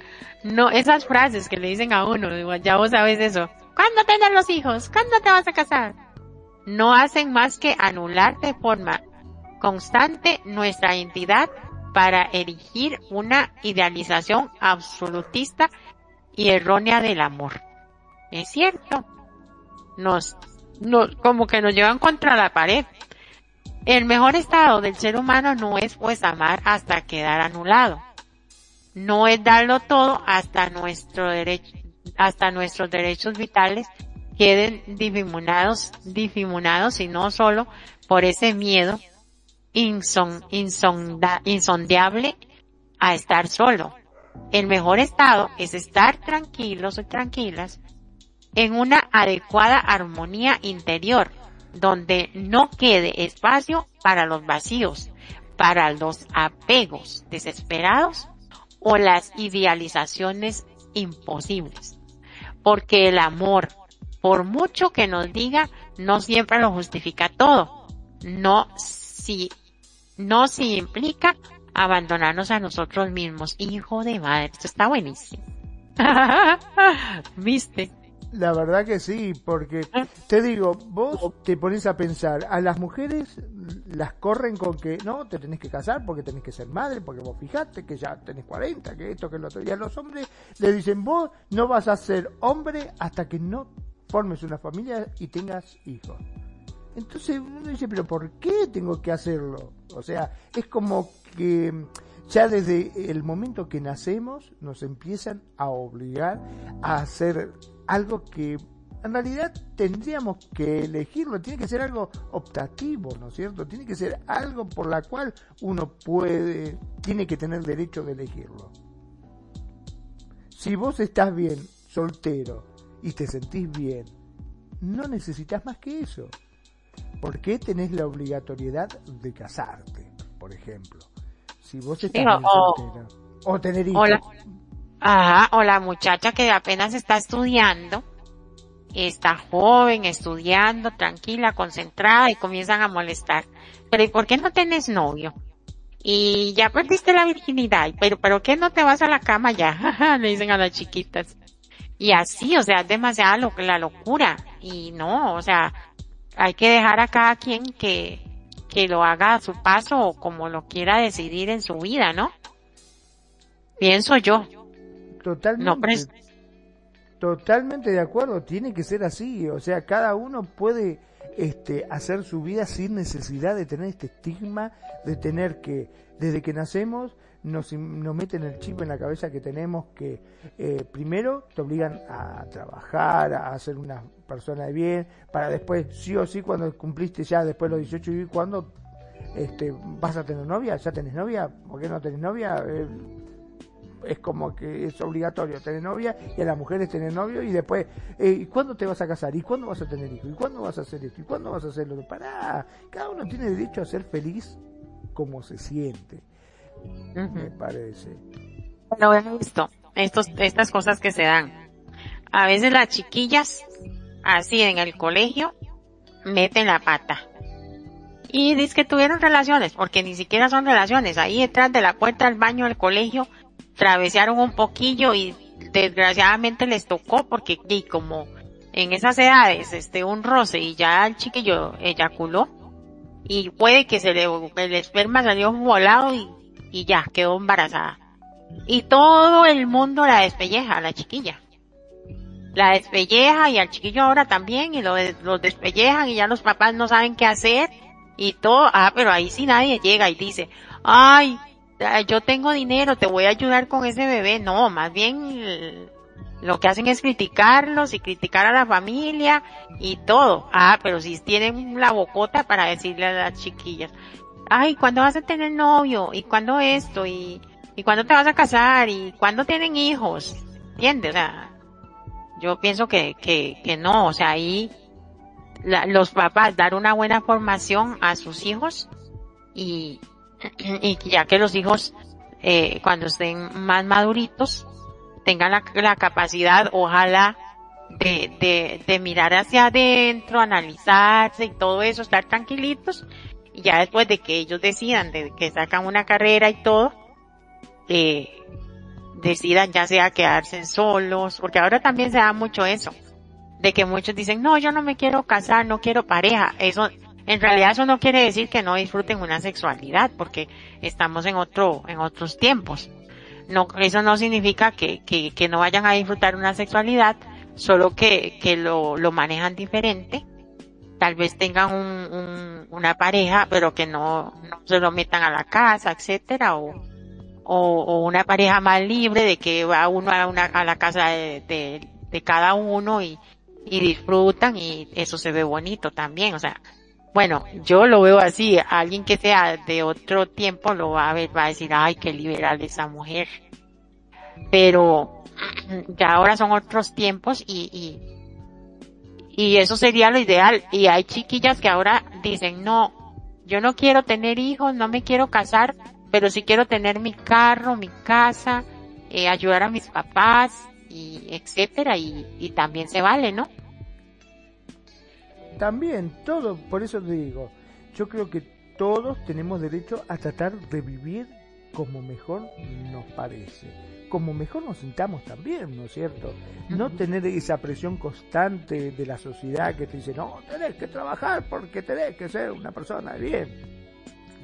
No, esas frases que le dicen a uno, ya vos sabes eso. ¿Cuándo tendrás los hijos? ¿Cuándo te vas a casar? No hacen más que anular de forma constante nuestra identidad para erigir una idealización absolutista y errónea del amor. Es cierto. Nos, nos, como que nos llevan contra la pared. El mejor estado del ser humano no es pues amar hasta quedar anulado. No es darlo todo hasta nuestro derecho, hasta nuestros derechos vitales queden difuminados, difuminados y no solo por ese miedo inson, a estar solo. El mejor estado es estar tranquilos o tranquilas en una adecuada armonía interior, donde no quede espacio para los vacíos, para los apegos desesperados o las idealizaciones imposibles. Porque el amor, por mucho que nos diga, no siempre lo justifica todo. No si, no si implica abandonarnos a nosotros mismos. Hijo de madre, esto está buenísimo. ¿Viste? La verdad que sí, porque ah. te digo, vos te pones a pensar, a las mujeres las corren con que no, te tenés que casar porque tenés que ser madre, porque vos fijate que ya tenés 40, que esto, que lo otro. Y a los hombres le dicen, vos no vas a ser hombre hasta que no formes una familia y tengas hijos. Entonces uno dice, pero ¿por qué tengo que hacerlo? O sea, es como que ya desde el momento que nacemos nos empiezan a obligar a hacer algo que en realidad tendríamos que elegirlo, tiene que ser algo optativo, ¿no es cierto? Tiene que ser algo por la cual uno puede, tiene que tener derecho de elegirlo. Si vos estás bien, soltero, y te sentís bien, no necesitas más que eso. ¿Por qué tenés la obligatoriedad de casarte, por ejemplo? Si vos estás bien soltero. O tener hijos. Ajá, o la muchacha que apenas está estudiando está joven, estudiando, tranquila, concentrada y comienzan a molestar. Pero ¿y por qué no tienes novio? Y ya perdiste la virginidad, pero ¿pero qué no te vas a la cama ya? Le dicen a las chiquitas. Y así, o sea, es demasiado la locura. Y no, o sea, hay que dejar a cada quien que, que lo haga a su paso o como lo quiera decidir en su vida, ¿no? Pienso yo. Totalmente. totalmente de acuerdo, tiene que ser así, o sea, cada uno puede este, hacer su vida sin necesidad de tener este estigma, de tener que, desde que nacemos, nos, nos meten el chip en la cabeza que tenemos que eh, primero te obligan a trabajar, a ser una persona de bien, para después, sí o sí, cuando cumpliste ya después de los 18 y cuando este, vas a tener novia, ya tenés novia, ¿por qué no tenés novia? Eh, es como que es obligatorio tener novia y a las mujeres tener novio y después, eh, ¿y cuándo te vas a casar? ¿Y cuándo vas a tener hijo? ¿Y cuándo vas a hacer esto? ¿Y cuándo vas a hacer lo Pará, cada uno tiene derecho a ser feliz como se siente, me parece. Lo he visto, estos, estas cosas que se dan. A veces las chiquillas, así en el colegio, meten la pata. Y dice que tuvieron relaciones, porque ni siquiera son relaciones. Ahí detrás de la puerta del baño del colegio travesaron un poquillo y desgraciadamente les tocó porque y como en esas edades este un roce y ya el chiquillo eyaculó y puede que se le el esperma salió volado y, y ya quedó embarazada y todo el mundo la despelleja la chiquilla la despelleja y al chiquillo ahora también y lo, los despellejan y ya los papás no saben qué hacer y todo ah pero ahí sí nadie llega y dice ay yo tengo dinero, te voy a ayudar con ese bebé. No, más bien lo que hacen es criticarlos y criticar a la familia y todo. Ah, pero si tienen la bocota para decirle a las chiquillas, ay, ¿cuándo vas a tener novio? ¿Y cuándo esto? ¿Y, y cuándo te vas a casar? ¿Y cuándo tienen hijos? ¿Entiendes? Yo pienso que, que, que no, o sea, ahí los papás dar una buena formación a sus hijos y, y ya que los hijos eh, cuando estén más maduritos tengan la, capacidad, ojalá, de, de, de, mirar hacia adentro, analizarse y todo eso, estar tranquilitos, y ya después de que ellos decidan, de que sacan una carrera y todo, eh, decidan ya sea quedarse solos, porque ahora también se da mucho eso, de que muchos dicen, no, yo no me quiero casar, no quiero pareja, eso en realidad eso no quiere decir que no disfruten una sexualidad, porque estamos en otro, en otros tiempos. No, eso no significa que, que, que no vayan a disfrutar una sexualidad, solo que, que lo, lo manejan diferente. Tal vez tengan un, un, una pareja, pero que no, no se lo metan a la casa, etcétera, o, o, o una pareja más libre de que va uno a, una, a la casa de, de, de cada uno y, y disfrutan y eso se ve bonito también, o sea, bueno, yo lo veo así, alguien que sea de otro tiempo lo va a ver, va a decir, ay, qué liberal esa mujer. Pero ya ahora son otros tiempos y, y, y eso sería lo ideal. Y hay chiquillas que ahora dicen, no, yo no quiero tener hijos, no me quiero casar, pero sí quiero tener mi carro, mi casa, eh, ayudar a mis papás, y etcétera, y, y también se vale, ¿no? También, todo, por eso te digo, yo creo que todos tenemos derecho a tratar de vivir como mejor nos parece, como mejor nos sintamos también, ¿no es cierto? No tener esa presión constante de la sociedad que te dice, no, tenés que trabajar porque tenés que ser una persona de bien.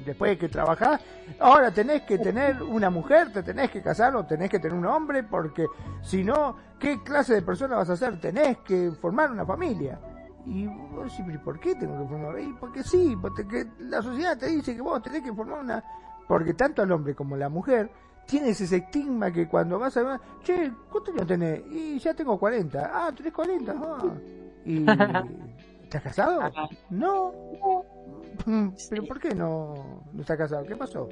Después de que trabajás, ahora tenés que tener una mujer, te tenés que casar o tenés que tener un hombre, porque si no, ¿qué clase de persona vas a ser? Tenés que formar una familia. Y vos decís, ¿por qué tengo que formar? Y porque sí, porque la sociedad te dice que vos tenés que formar una... Porque tanto el hombre como la mujer tienes ese estigma que cuando vas a... Che, ¿cuántos años tenés? Y ya tengo 40. Ah, tenés 40. Ah. ¿Y estás casado? No. ¿Pero por qué no, no estás casado? ¿Qué pasó?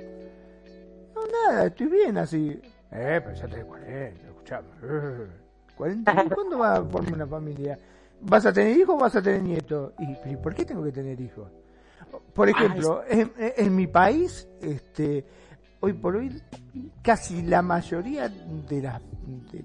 No, nada, estoy bien así. Eh, pero ya tenés 40, escuchame. Eh, 40, ¿Cuándo vas a formar una familia? ¿Vas a tener hijos o vas a tener nietos? ¿Y, por qué tengo que tener hijos? Por ejemplo, en, mi país, este, hoy por hoy casi la mayoría de, las de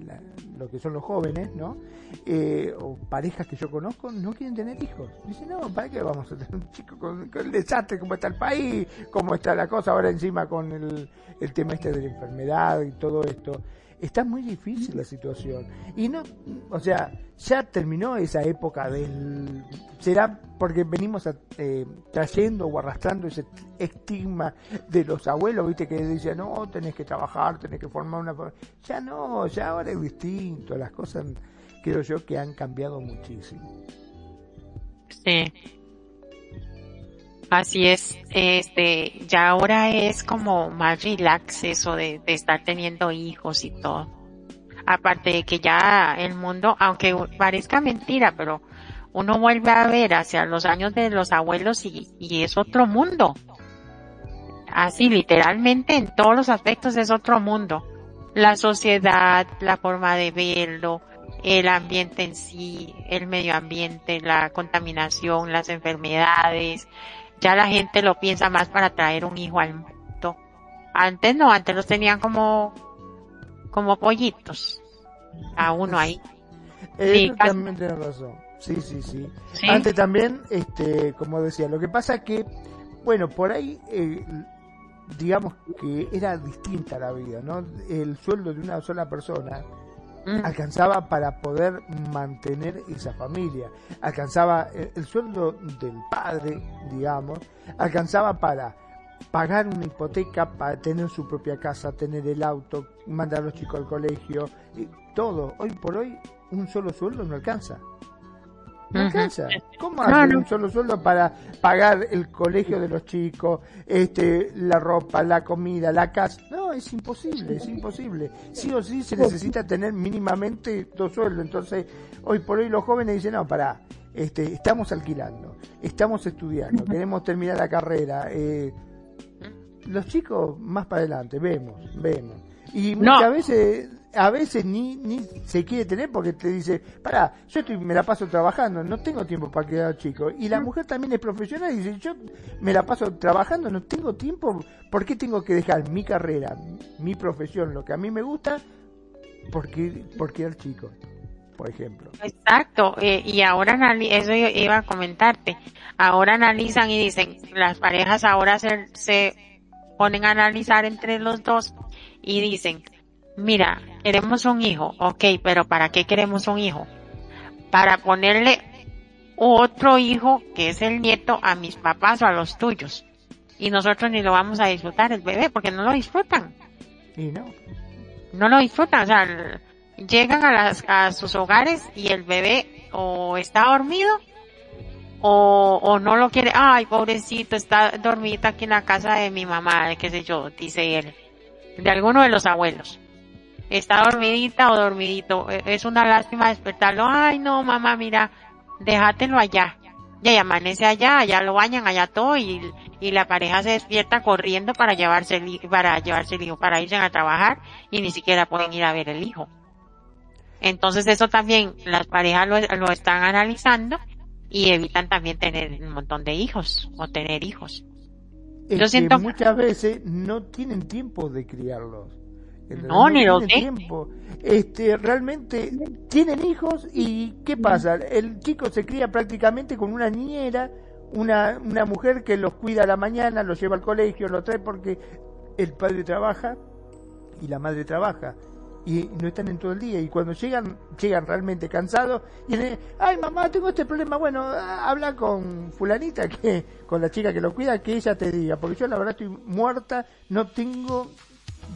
lo que son los jóvenes, ¿no? Eh, o parejas que yo conozco no quieren tener hijos. Dicen, no, ¿para qué vamos a tener un chico con, el desastre, cómo está el país, cómo está la cosa ahora encima con el, el tema este de la enfermedad y todo esto? Está muy difícil la situación. Y no, o sea, ya terminó esa época del... Será porque venimos eh, trayendo o arrastrando ese estigma de los abuelos, viste, que decían, no, tenés que trabajar, tenés que formar una... Ya no, ya ahora es distinto, las cosas creo yo que han cambiado muchísimo. Sí. Así es, este, ya ahora es como más relax eso de, estar teniendo hijos y todo. Aparte de que ya el mundo, aunque parezca mentira, pero uno vuelve a ver hacia los años de los abuelos y, y es otro mundo. Así literalmente en todos los aspectos es otro mundo. La sociedad, la forma de verlo, el ambiente en sí, el medio ambiente, la contaminación, las enfermedades, ya la gente lo piensa más para traer un hijo al mundo. Antes no, antes los tenían como, como pollitos. A uno ahí. sí, también tienes razón. Sí, sí, sí, Antes también, este, como decía, lo que pasa es que, bueno, por ahí, eh, digamos que era distinta la vida, ¿no? El sueldo de una sola persona Mm. alcanzaba para poder mantener esa familia, alcanzaba el, sueldo del padre, digamos, alcanzaba para pagar una hipoteca, para tener su propia casa, tener el auto, mandar a los chicos al colegio, y todo. Hoy por hoy un solo sueldo no alcanza. No alcanza. ¿Cómo hacer un solo sueldo para pagar el colegio de los chicos, este, la ropa, la comida, la casa? No, es imposible, es imposible. Sí o sí se necesita tener mínimamente dos sueldos. Entonces, hoy por hoy los jóvenes dicen, no, para este, estamos alquilando, estamos estudiando, queremos terminar la carrera. Eh, los chicos más para adelante, vemos, vemos. Y muchas veces a veces ni, ni se quiere tener porque te dice, para, yo estoy, me la paso trabajando, no tengo tiempo para quedar chico. Y la mm. mujer también es profesional y dice, yo me la paso trabajando, no tengo tiempo, ¿por qué tengo que dejar mi carrera, mi profesión, lo que a mí me gusta, porque, por quedar chico? Por ejemplo. Exacto, eh, y ahora eso iba a comentarte, ahora analizan y dicen, las parejas ahora se, se ponen a analizar entre los dos y dicen, mira, queremos un hijo, ok, pero ¿para qué queremos un hijo? Para ponerle otro hijo, que es el nieto, a mis papás o a los tuyos. Y nosotros ni lo vamos a disfrutar el bebé, porque no lo disfrutan. Y no. No lo disfrutan, o sea, llegan a, las, a sus hogares y el bebé o está dormido o, o no lo quiere, ay, pobrecito, está dormida aquí en la casa de mi mamá, qué sé yo, dice él, de alguno de los abuelos está dormidita o dormidito. E, es una lástima despertarlo. Ay, no, mamá, mira, déjatelo allá. Y amanece allá, allá lo bañan, allá todo y, y la pareja se despierta corriendo para llevarse el, para llevarse el hijo, para irse a trabajar y ni siquiera pueden ir a ver el hijo. Entonces eso también las parejas lo, lo están analizando y evitan también tener un montón de hijos o tener hijos. Yo siento muchas veces no tienen tiempo de criarlos no, ni lo tiempo. Este, realmente tienen hijos y ¿qué pasa? El chico se cría prácticamente con una niñera, una, una mujer que los cuida a la mañana, los lleva al colegio, los trae porque el padre trabaja y la madre trabaja. Y no están en todo el día. Y cuando llegan llegan realmente cansados y dicen ay mamá tengo este problema bueno habla con fulanita que con la chica que lo cuida que ella te diga porque yo la verdad estoy muerta no tengo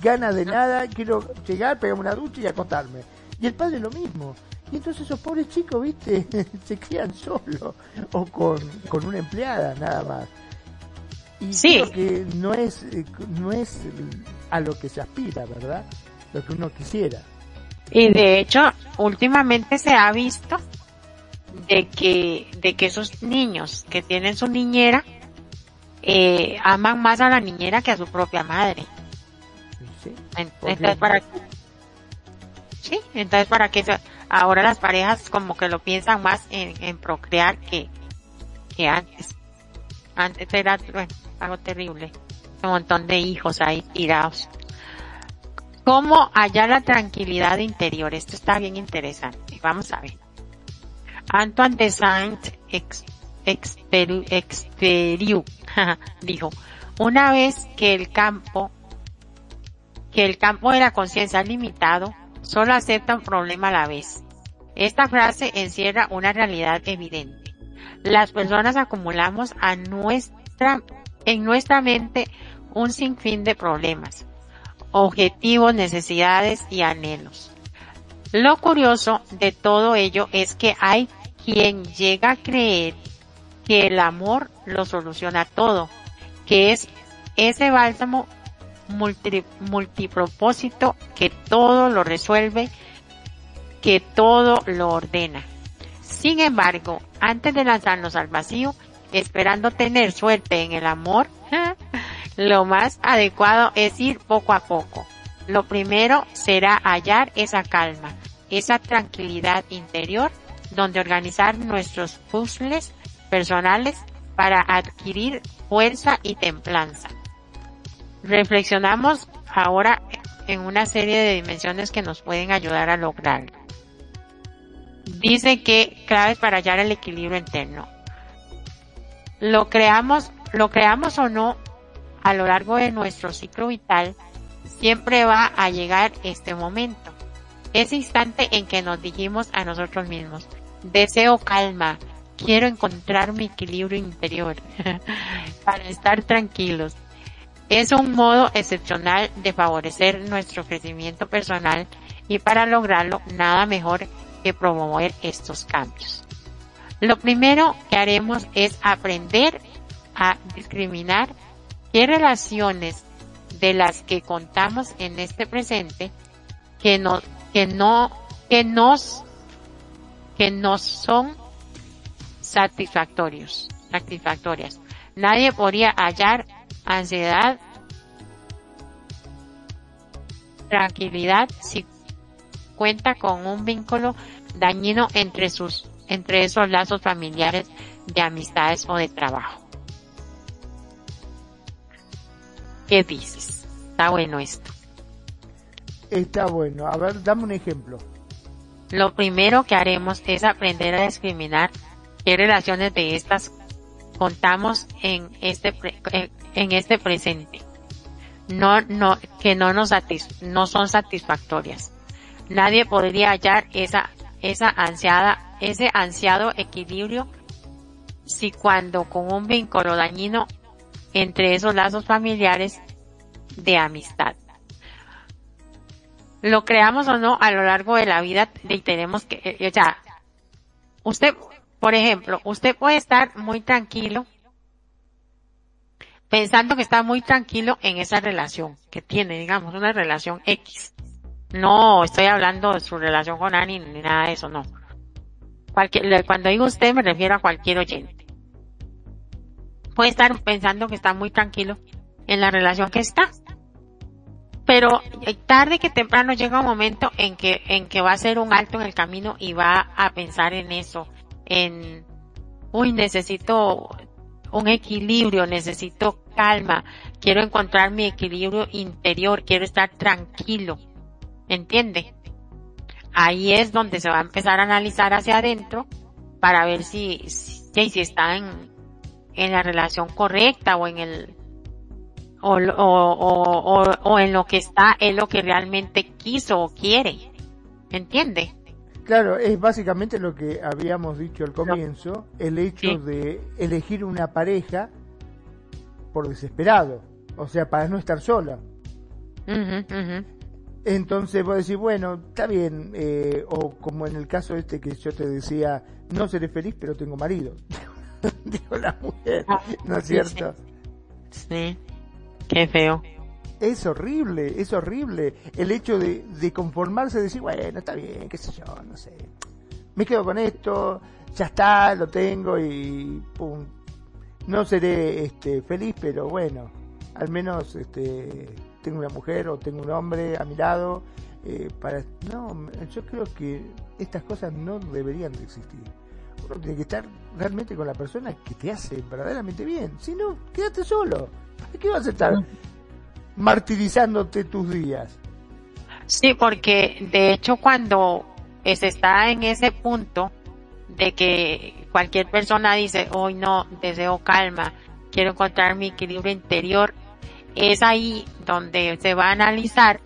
gana de nada, quiero llegar, pegarme una ducha y acostarme. Y el padre lo mismo. Y entonces esos pobres chicos, viste, se crían solos o con, con una empleada nada más. Y sí. creo que no es, eh, no es a lo que se aspira, ¿verdad? Lo que uno quisiera. Y de hecho, últimamente se ha visto de que, de que esos niños que tienen su niñera, eh, aman más a la niñera que a su propia madre. Entonces, para sí, entonces para que ahora las parejas como que lo piensan más en, procrear que, que antes. Antes era algo terrible. un montón de hijos ahí tirados. ¿Cómo hallar la tranquilidad interior? Esto está bien interesante. Vamos a ver. Antoine de Saint-Exupéry dijo, una vez que el campo, que el campo de la conciencia limitado, solo acepta un problema a la vez. Esta frase encierra una realidad evidente. Las personas acumulamos en nuestra mente un sinfín de problemas, objetivos, necesidades y anhelos. Lo curioso de todo ello es que hay quien llega a creer que el amor lo soluciona todo, que es ese bálsamo multipropósito que todo lo resuelve, que todo lo ordena. Sin embargo, antes de lanzarnos al vacío, esperando tener suerte en el amor, lo más adecuado es ir poco a poco. Lo primero será hallar esa calma, esa tranquilidad interior donde organizar nuestros puzzles personales para adquirir fuerza y templanza. Reflexionamos ahora en una serie de dimensiones que nos pueden ayudar a lograrlo. Dice que claves para hallar el equilibrio interno. Lo creamos, lo creamos o no a lo largo de nuestro ciclo vital, siempre va a llegar este momento. Ese instante en que nos dijimos a nosotros mismos, deseo calma, quiero encontrar mi equilibrio interior para estar tranquilos. Es un modo excepcional de favorecer nuestro crecimiento personal y para lograrlo nada mejor que promover estos cambios. Lo primero que haremos es aprender a discriminar qué relaciones de las que contamos en este presente que no, que no, que nos, que nos son satisfactorios, satisfactorias. Nadie podría hallar ansiedad, tranquilidad si cuenta con un vínculo dañino entre sus, entre esos lazos familiares de amistades o de trabajo. ¿Qué dices? Está bueno esto. Está bueno. A ver, dame un ejemplo. Lo primero que haremos es aprender a discriminar qué relaciones de estas contamos en este en este presente. No, no, que no nos no son satisfactorias. Nadie podría hallar esa, esa ansiada, ese ansiado equilibrio si cuando con un vínculo dañino entre esos lazos familiares de amistad. Lo creamos o no a lo largo de la vida y tenemos que, eh, o sea, usted por ejemplo, usted puede estar muy tranquilo pensando que está muy tranquilo en esa relación que tiene, digamos, una relación X. No estoy hablando de su relación con Ani ni nada de eso, no. cuando digo usted me refiero a cualquier oyente. Puede estar pensando que está muy tranquilo en la relación que está. Pero eh, tarde que temprano llega un momento en que, en que va a ser un alto en el camino y va a pensar en eso en, uy, necesito un equilibrio, necesito calma, quiero encontrar mi equilibrio interior, quiero estar tranquilo. ¿Entiende? Ahí es donde se va a empezar a analizar hacia adentro para ver si, si, si está en, en la relación correcta o en el, o, o, o, o, en lo que está es lo que realmente quiso o quiere. ¿Entiende? Claro, es básicamente lo que habíamos dicho al comienzo, el hecho de elegir una pareja por desesperado, o sea, para no estar sola. Entonces vos decís, bueno, está bien, eh, o como en el caso este que yo te decía, no seré feliz, pero tengo marido. La mujer, ah, ¿no es cierto? sí, qué feo es horrible, es horrible el hecho de, conformarse, de decir, bueno, está bien, qué sé yo, no sé. Me quedo con esto, ya está, lo tengo y pum. No seré este, feliz, pero bueno, al menos este, tengo una mujer o tengo un hombre a mi lado. Eh, para No, yo creo que estas cosas no deberían de existir. Uno tiene que estar realmente con la persona que te hace verdaderamente bien. Si no, quédate solo ¿Para qué vas a estar martirizándote tus días? Sí, porque de hecho cuando se está en ese punto de que cualquier persona dice, hoy no, deseo calma, quiero encontrar mi equilibrio interior, es ahí donde se va a analizar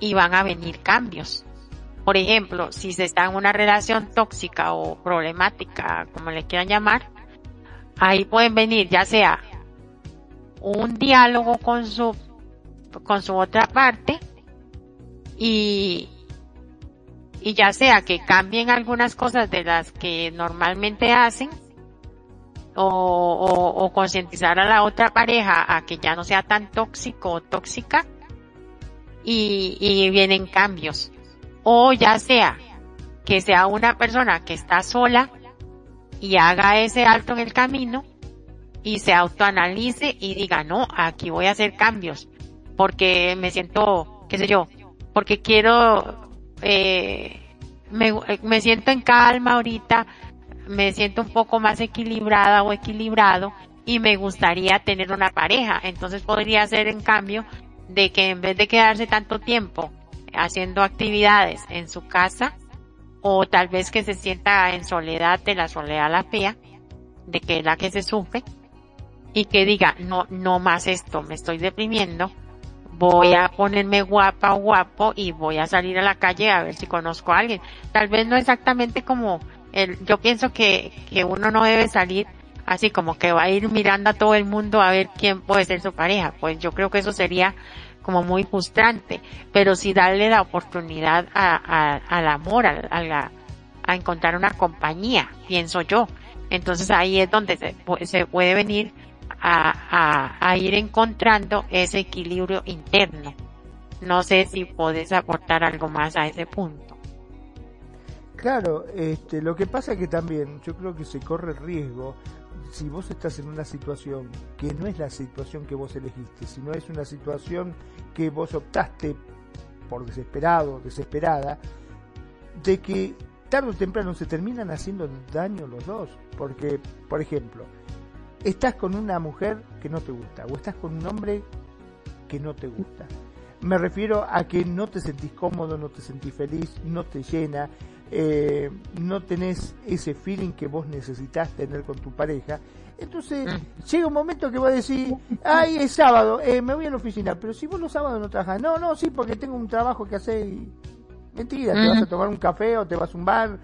y van a venir cambios. Por ejemplo, si se está en una relación tóxica o problemática, como le quieran llamar, ahí pueden venir ya sea un diálogo con su, con su otra parte y, y ya sea que cambien algunas cosas de las que normalmente hacen o, o, o concientizar a la otra pareja a que ya no sea tan tóxico o tóxica y, y vienen cambios. O ya sea que sea una persona que está sola y haga ese alto en el camino y se autoanalice y diga, no, aquí voy a hacer cambios porque me siento, qué sé yo, porque quiero, eh, me, me siento en calma ahorita, me siento un poco más equilibrada o equilibrado y me gustaría tener una pareja. Entonces podría ser en cambio de que en vez de quedarse tanto tiempo haciendo actividades en su casa o tal vez que se sienta en soledad de la soledad la fea, de que es la que se sufre y que diga no, no más esto, me estoy deprimiendo, voy a ponerme guapa o guapo y voy a salir a la calle a ver si conozco a alguien. Tal vez no exactamente como el, yo pienso que, que uno no debe salir así como que va a ir mirando a todo el mundo a ver quién puede ser su pareja. Pues yo creo que eso sería como muy frustrante, pero si darle la oportunidad a, a, al amor, a, a, la, a encontrar una compañía, pienso yo. Entonces ahí es donde se, se puede venir a, a, ir encontrando ese equilibrio interno. No sé si puedes aportar algo más a ese punto. Claro, este, lo que pasa que también yo creo que se corre el riesgo si vos estás en una situación que no es la situación que vos elegiste, sino es una situación que vos optaste por desesperado, desesperada, de que tarde o temprano se terminan haciendo daño los dos. Porque, por ejemplo, estás con una mujer que no te gusta o estás con un hombre que no te gusta. Me refiero a que no te sentís cómodo, no te sentís feliz, no te llena, eh, no tenés ese feeling que vos necesitas tener con tu pareja. Entonces mm. llega un momento que vos decís, ay, es sábado, eh, me voy a la oficina, pero si vos los sábados no trabajas, no, no, sí, porque tengo un trabajo que hacer y... Mentira, te vas a tomar un café o te vas a un bar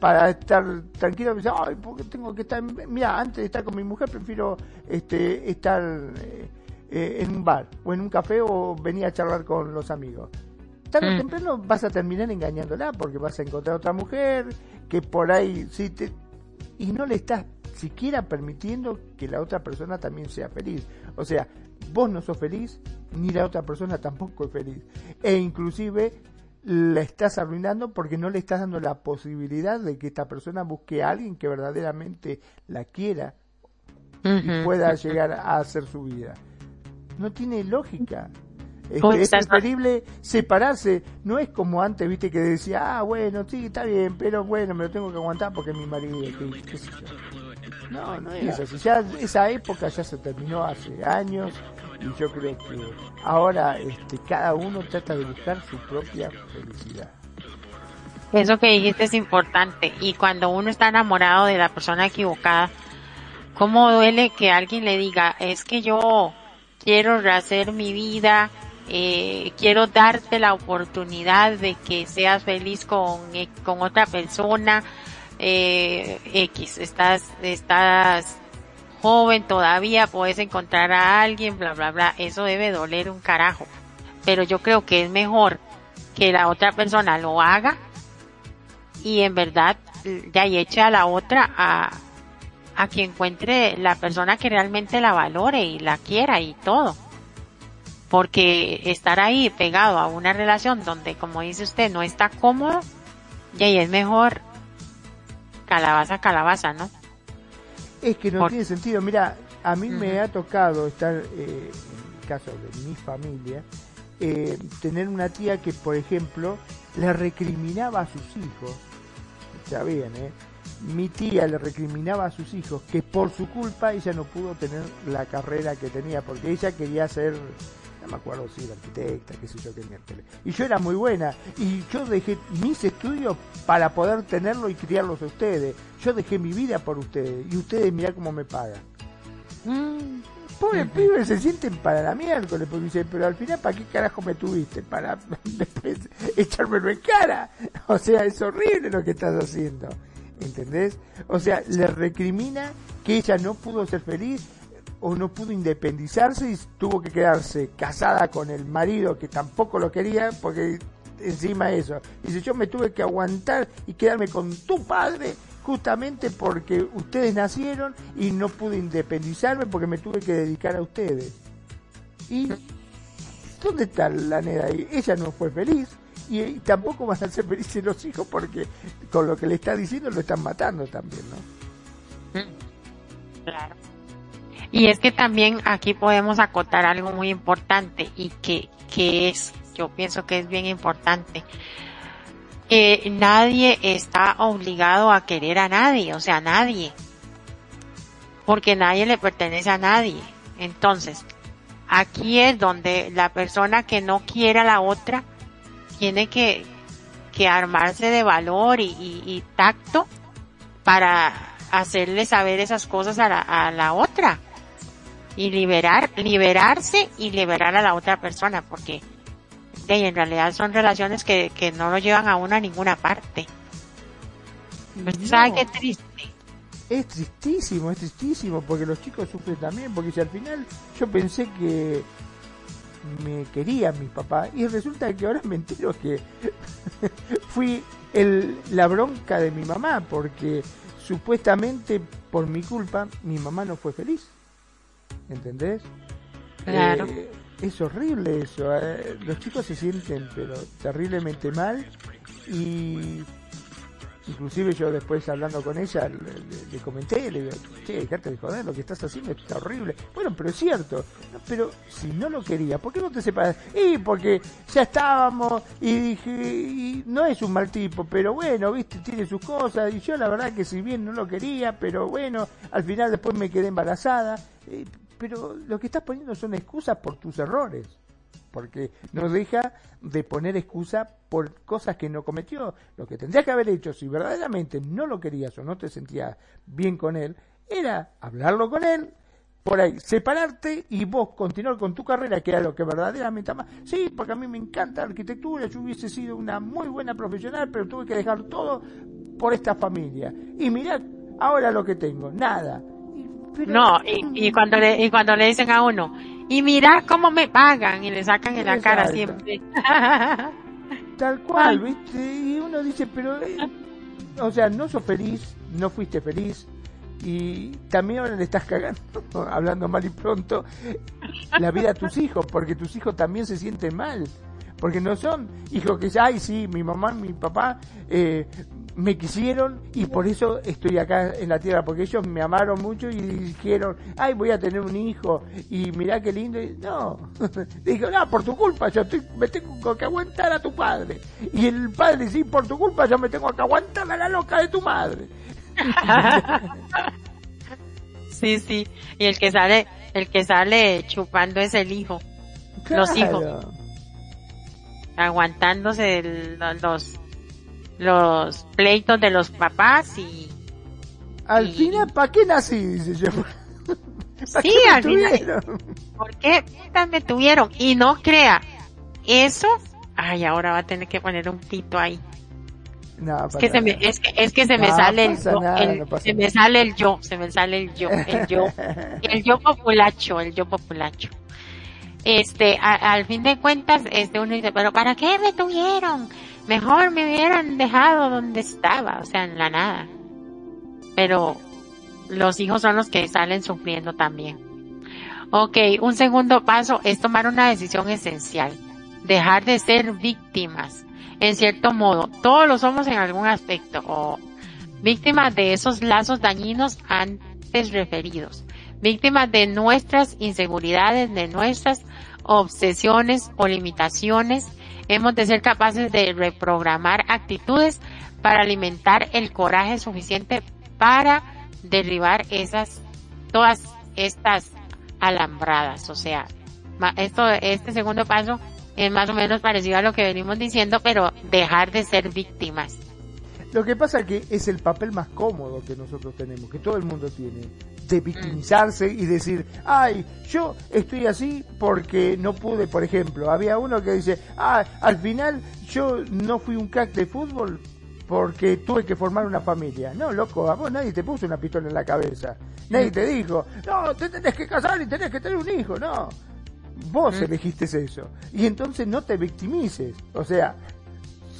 para estar tranquilo, y ay, porque tengo que estar, mira, antes de estar con mi mujer prefiero este, estar eh, eh, en un bar o en un café o venir a charlar con los amigos tarde o mm. temprano vas a terminar engañándola porque vas a encontrar otra mujer que por ahí sí te y no le estás siquiera permitiendo que la otra persona también sea feliz. O sea, vos no sos feliz ni la otra persona tampoco es feliz. E inclusive la estás arruinando porque no le estás dando la posibilidad de que esta persona busque a alguien que verdaderamente la quiera y pueda llegar a hacer su vida. No tiene lógica. Este, es preferible separarse, no es como antes, viste, que decía, ah, bueno, sí, está bien, pero bueno, me lo tengo que aguantar porque mi marido, No, no es así, ya esa época ya se terminó hace años y yo creo que ahora este, cada uno trata de buscar su propia felicidad. Eso que dijiste es importante y cuando uno está enamorado de la persona equivocada, ¿cómo duele que alguien le diga, es que yo quiero rehacer mi vida, eh, quiero darte la oportunidad de que seas feliz con, eh, con otra persona, eh, X, estás, estás joven todavía, puedes encontrar a alguien, bla, bla, bla, eso debe doler un carajo. Pero yo creo que es mejor que la otra persona lo haga y en verdad ya eche a la otra a, a que encuentre la persona que realmente la valore y la quiera y todo porque estar ahí pegado a una relación donde, como dice usted, no está cómodo, y ahí es mejor calabaza, calabaza, ¿no? Es que no tiene sentido. Mira, a mí me ha tocado estar, eh, en el caso de mi familia, eh, tener una tía que, por ejemplo, le recriminaba a sus hijos, está bien, ¿eh? mi tía le recriminaba a sus hijos que por su culpa ella no pudo tener la carrera que tenía, porque ella quería ser, no me acuerdo si era arquitecta, qué sé yo, qué miércoles. Y yo era muy buena, y yo dejé mis estudios para poder tenerlo y criarlos a ustedes. Yo dejé mi vida por ustedes, y ustedes mirá cómo me pagan. Mm, pobre pibe se sienten para la miércoles, porque dice, pero al final, ¿para qué carajo me tuviste? Para después echármelo en cara. O sea, es horrible lo que estás haciendo. ¿entendés? O sea, le recrimina que ella no pudo ser feliz o no pudo independizarse y tuvo que quedarse casada con el marido que tampoco lo quería porque encima eso. Dice, yo me tuve que aguantar y quedarme con tu padre justamente porque ustedes nacieron y no pude independizarme porque me tuve que dedicar a ustedes. ¿Y dónde está la nena ahí? Ella no fue feliz, y, tampoco van a ser felices los hijos porque con lo que le está diciendo lo están matando también, ¿no? Claro. Y es que también aquí podemos acotar algo muy importante y que, que es, yo pienso que es bien importante. que nadie está obligado a querer a nadie, o sea, nadie. Porque nadie le pertenece a nadie. Entonces, aquí es donde la persona que no quiere a la otra tiene que, que armarse de valor y, tacto para hacerle saber esas cosas a la, a la otra y liberar, liberarse y liberar a la otra persona porque en realidad son relaciones que, que no lo llevan a una a ninguna parte. Pues, ¿Sabes qué triste? Es tristísimo, es tristísimo, porque los chicos sufren también, porque si al final yo pensé que me quería mi papá y resulta que ahora me entero que fui el, la bronca de mi mamá porque supuestamente por mi culpa mi mamá no fue feliz. ¿Entendés? Claro. Eh, es horrible eso. Eh. Los chicos se sienten pero terriblemente mal y Inclusive yo después hablando con ella le, comenté, le digo, che, dejate de joder, lo que estás haciendo está horrible. Bueno, pero es cierto, pero si no lo quería, ¿por qué no te separas? Y porque ya estábamos y dije, y no es un mal tipo, pero bueno, viste, tiene sus cosas y yo la verdad que si bien no lo quería, pero bueno, al final después me quedé embarazada. Eh, pero lo que estás poniendo son excusas por tus errores porque no deja de poner excusa por cosas que no cometió. Lo que tendría que haber hecho, si verdaderamente no lo querías o no te sentías bien con él, era hablarlo con él, por ahí, separarte y vos continuar con tu carrera, que era lo que verdaderamente amas. Sí, porque a mí me encanta la arquitectura, yo hubiese sido una muy buena profesional, pero tuve que dejar todo por esta familia. Y mirá ahora lo que tengo, nada. No, y, cuando le, y cuando le dicen a uno, y mira cómo me pagan y le sacan en la cara siempre. Tal cual, ¿viste? Y uno dice, pero, eh, o sea, no sos feliz, no fuiste feliz y también ahora le estás cagando, hablando mal y pronto, la vida a tus hijos, porque tus hijos también se sienten mal porque no son hijos que, ay, sí, mi mamá, mi papá eh, me quisieron y por eso estoy acá en la tierra, porque ellos me amaron mucho y dijeron, ay, voy a tener un hijo y mirá qué lindo. no, dijo, no, por tu culpa, yo me tengo que aguantar a tu padre. Y el padre, sí, por tu culpa, yo me tengo que aguantar a la loca de tu madre. sí, sí, y el que sale, el que sale chupando es el hijo, los hijos aguantándose los los pleitos de los papás y al final ¿para qué nací? dice yo sí al final ¿por qué me tuvieron? y no crea eso ay ahora va a tener que poner un pito ahí es, que se me, es, que, es que se me sale el, yo, se me sale el yo, se me sale el yo, el yo, el yo populacho, el yo populacho este, al fin de cuentas, este uno dice, pero ¿para qué me tuvieron? Mejor me hubieran dejado donde estaba, o sea, en la nada. Pero los hijos son los que salen sufriendo también. Ok, un segundo paso es tomar una decisión esencial. Dejar de ser víctimas. En cierto modo, todos lo somos en algún aspecto o víctimas de esos lazos dañinos antes referidos víctimas de nuestras inseguridades, de nuestras obsesiones o limitaciones. Hemos de ser capaces de reprogramar actitudes para alimentar el coraje suficiente para derribar esas, todas estas alambradas. O sea, esto, este segundo paso es más o menos parecido a lo que venimos diciendo, pero dejar de ser víctimas. Lo que pasa que es el papel más cómodo que nosotros tenemos, que todo el mundo tiene, de victimizarse y decir, ay, yo estoy así porque no pude, por ejemplo, había uno que dice, ah, al final yo no fui un crack de fútbol porque tuve que formar una familia. No, loco, a vos nadie te puso una pistola en la cabeza. Nadie te dijo, no, te tenés que casar y tenés que tener un hijo, no. Vos elegiste eso. Y entonces no te victimices. O sea,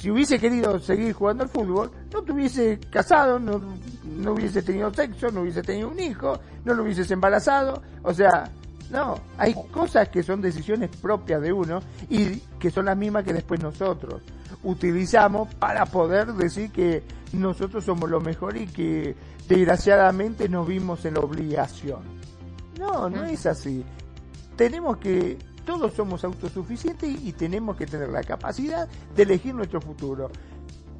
si hubiese querido seguir jugando al fútbol, no te hubiese casado, no, no hubiese tenido sexo, no hubiese tenido un hijo, no lo hubieses embarazado. O sea, no, hay cosas que son decisiones propias de uno y que son las mismas que después nosotros utilizamos para poder decir que nosotros somos lo mejor y que desgraciadamente nos vimos en la obligación. No, no es así tenemos que, todos somos autosuficientes y tenemos que tener la capacidad de elegir nuestro futuro.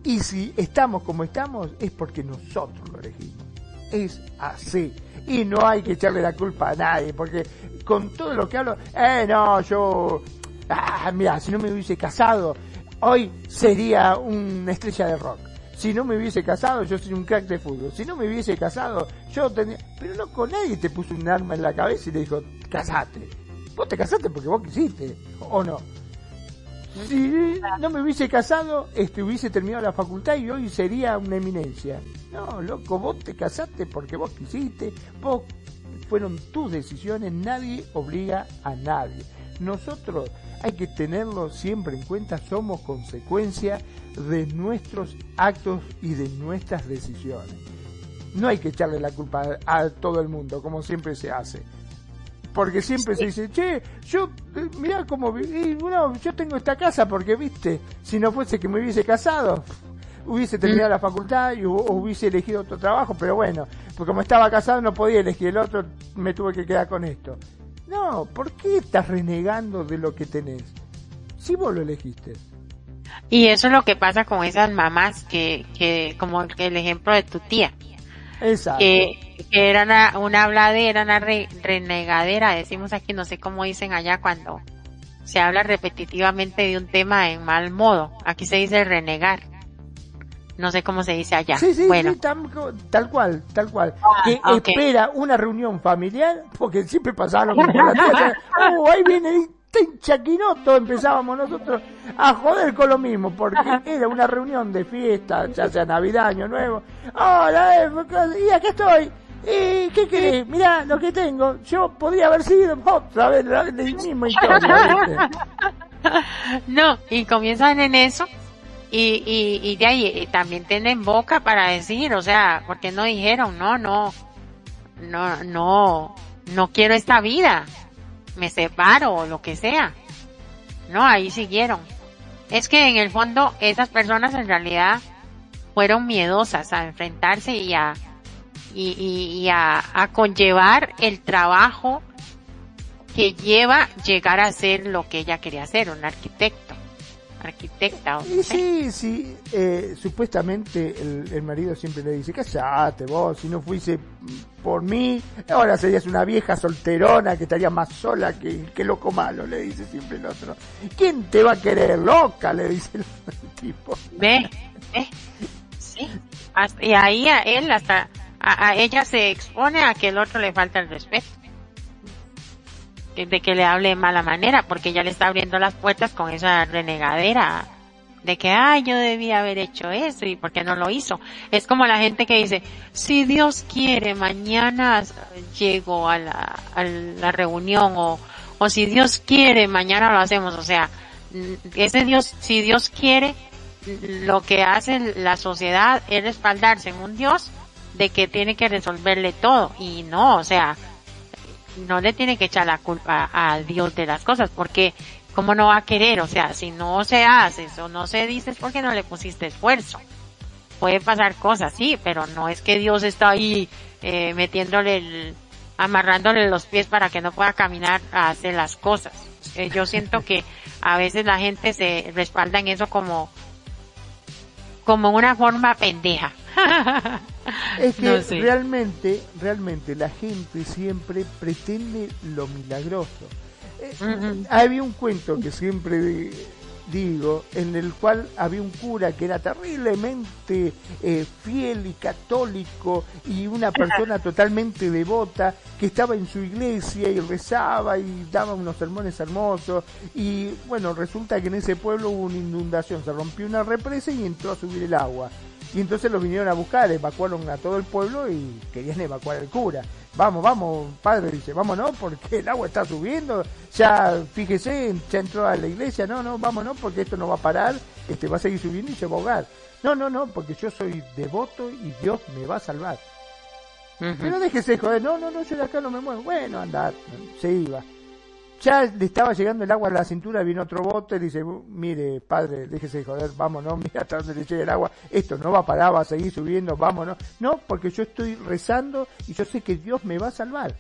Y si estamos como estamos es porque nosotros lo elegimos. Es así. Y no hay que echarle la culpa a nadie, porque con todo lo que hablo, eh, no, yo, ah, mira, si no me hubiese casado, hoy sería una estrella de rock. Si no me hubiese casado, yo sería un crack de fútbol. Si no me hubiese casado, yo tenía... Pero no con nadie te puso un arma en la cabeza y te dijo, casate. Vos te casaste porque vos quisiste, ¿o no? Si no me hubiese casado, este, hubiese terminado la facultad y hoy sería una eminencia. No, loco, vos te casaste porque vos quisiste, vos fueron tus decisiones, nadie obliga a nadie. Nosotros hay que tenerlo siempre en cuenta, somos consecuencia de nuestros actos y de nuestras decisiones. No hay que echarle la culpa a todo el mundo, como siempre se hace porque siempre se dice, che, yo, eh, mirá cómo viví, bueno, yo tengo esta casa porque, viste, si no fuese que me hubiese casado, hubiese terminado la facultad y hubiese elegido otro trabajo, pero bueno, porque como estaba casado no podía elegir el otro, me tuve que quedar con esto. No, ¿por qué estás renegando de lo que tenés? Si vos lo elegiste. Y eso es lo que pasa con esas mamás que, que como el ejemplo de tu tía. Exacto. Que, era una, una habladera, una renegadera, decimos aquí, no sé cómo dicen allá cuando se habla repetitivamente de un tema en mal modo. Aquí se dice renegar. No sé cómo se dice allá. Sí, sí, bueno. tal, cual, tal cual. Ah, que espera una reunión familiar, porque siempre. La oh, ahí viene en Chaquinoto empezábamos nosotros a joder con lo mismo, porque era una reunión de fiesta, ya sea Navidad, Año Nuevo. Hola, eh, y aquí estoy. ¿Y qué querés? Mirá lo que tengo. Yo podría haber sido otra vez la misma historia. no, y comienzan en eso. Y, y, y de ahí también tienen boca para decir, o sea, porque no dijeron, no, no, no, no, no quiero esta vida me separo o lo que sea. No, ahí siguieron. Es que en el fondo esas personas en realidad fueron miedosas a enfrentarse y a, y, a, a conllevar el trabajo que lleva llegar a ser lo que ella quería ser, un arquitecto arquitecta. sí, sí, eh, supuestamente el, marido siempre le dice, callate vos, si no fuese por mí, ahora serías una vieja solterona que estaría más sola que, que loco malo, le dice siempre el otro. ¿Quién te va a querer loca? Le dice el, tipo. Ve, ve, sí. y ahí a él hasta, a ella se expone a que el otro le falta el respeto de que le hable de mala manera, porque ya le está abriendo las puertas con esa renegadera de que, ay, yo debía haber hecho eso y por qué no lo hizo. Es como la gente que dice, si Dios quiere, mañana llego a la, a la reunión o, o si Dios quiere, mañana lo hacemos. O sea, ese Dios, si Dios quiere, lo que hace la sociedad es respaldarse en un Dios de que tiene que resolverle todo. Y no, o sea, no le tiene que echar la culpa a Dios de las cosas, porque ¿cómo no va a querer? O sea, si no se hace o no se dice es porque no le pusiste esfuerzo. Puede pasar cosas, sí, pero no es que Dios está ahí eh, metiéndole el, amarrándole los pies para que no pueda caminar a hacer las cosas. Eh, yo siento que a veces la gente se respalda en eso como como una forma pendeja. Es que realmente, realmente la gente siempre pretende lo milagroso. Eh, había un cuento que siempre digo, en el cual había un cura que era terriblemente eh, fiel y católico y una persona totalmente devota que estaba en su iglesia y rezaba y daba unos sermones hermosos y bueno, resulta que en ese pueblo hubo una inundación, se rompió una represa y entró a subir el agua. Y entonces lo vinieron a buscar, evacuaron a todo el pueblo y querían evacuar al cura vamos, vamos, padre, dice, vámonos porque el agua está subiendo, ya fíjese, ya entró a la iglesia, no, no, vámonos porque esto no va a parar, este va a seguir subiendo y se va a ahogar. No, no, no, porque yo soy devoto y Dios me va a salvar. Pero déjese joder, no, no, no, yo de acá no me muevo. Bueno, andar, se iba. Ya le estaba llegando el agua a la cintura, vino otro bote, dice, mire, padre, déjese de joder, vámonos, mira hasta donde le llega el agua, esto no va a parar, va a seguir subiendo, vámonos. No, porque yo estoy rezando y yo sé que Dios me va a salvar.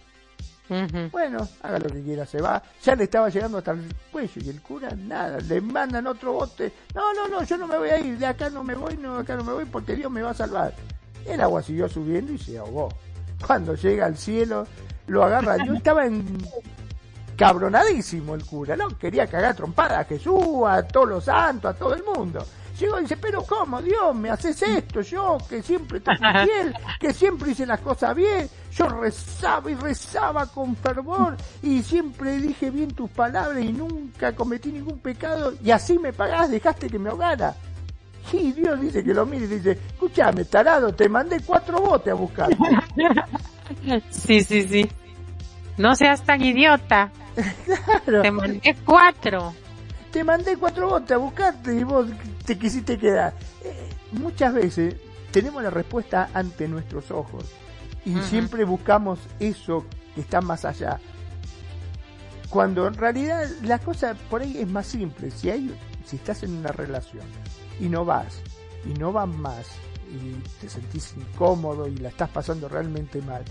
Bueno, haga lo que quiera, se va. Ya le estaba llegando hasta el cuello y el cura nada, le mandan otro bote. No, no, no, yo no me voy a ir, de acá no me voy, no, de acá no me voy porque Dios me va a salvar. El agua siguió subiendo y se ahogó. Cuando llega al cielo, lo agarra. Yo estaba en cabronadísimo el cura, ¿no? Quería cagar trompada a Jesús, a todos los santos, a todo el mundo. Llegó y dice, pero ¿cómo, Dios, me haces esto? Yo, que siempre estoy fiel, que siempre hice las cosas bien, yo rezaba y rezaba con fervor y siempre dije bien tus palabras y nunca cometí ningún pecado y así me pagás, dejaste que me ahogara. Y Dios dice que lo mire y dice, escúchame, tarado, te mandé cuatro botes a buscar. Sí, sí, sí. No seas tan idiota. Te mandé cuatro. Te mandé cuatro botes a buscarte y vos te quisiste quedar. Eh, muchas veces tenemos la respuesta ante nuestros ojos y siempre buscamos eso que está más allá. Cuando en realidad la cosa por ahí es más simple. Si hay, si estás en una relación y no vas y no vas más y te sentís incómodo y la estás pasando realmente mal.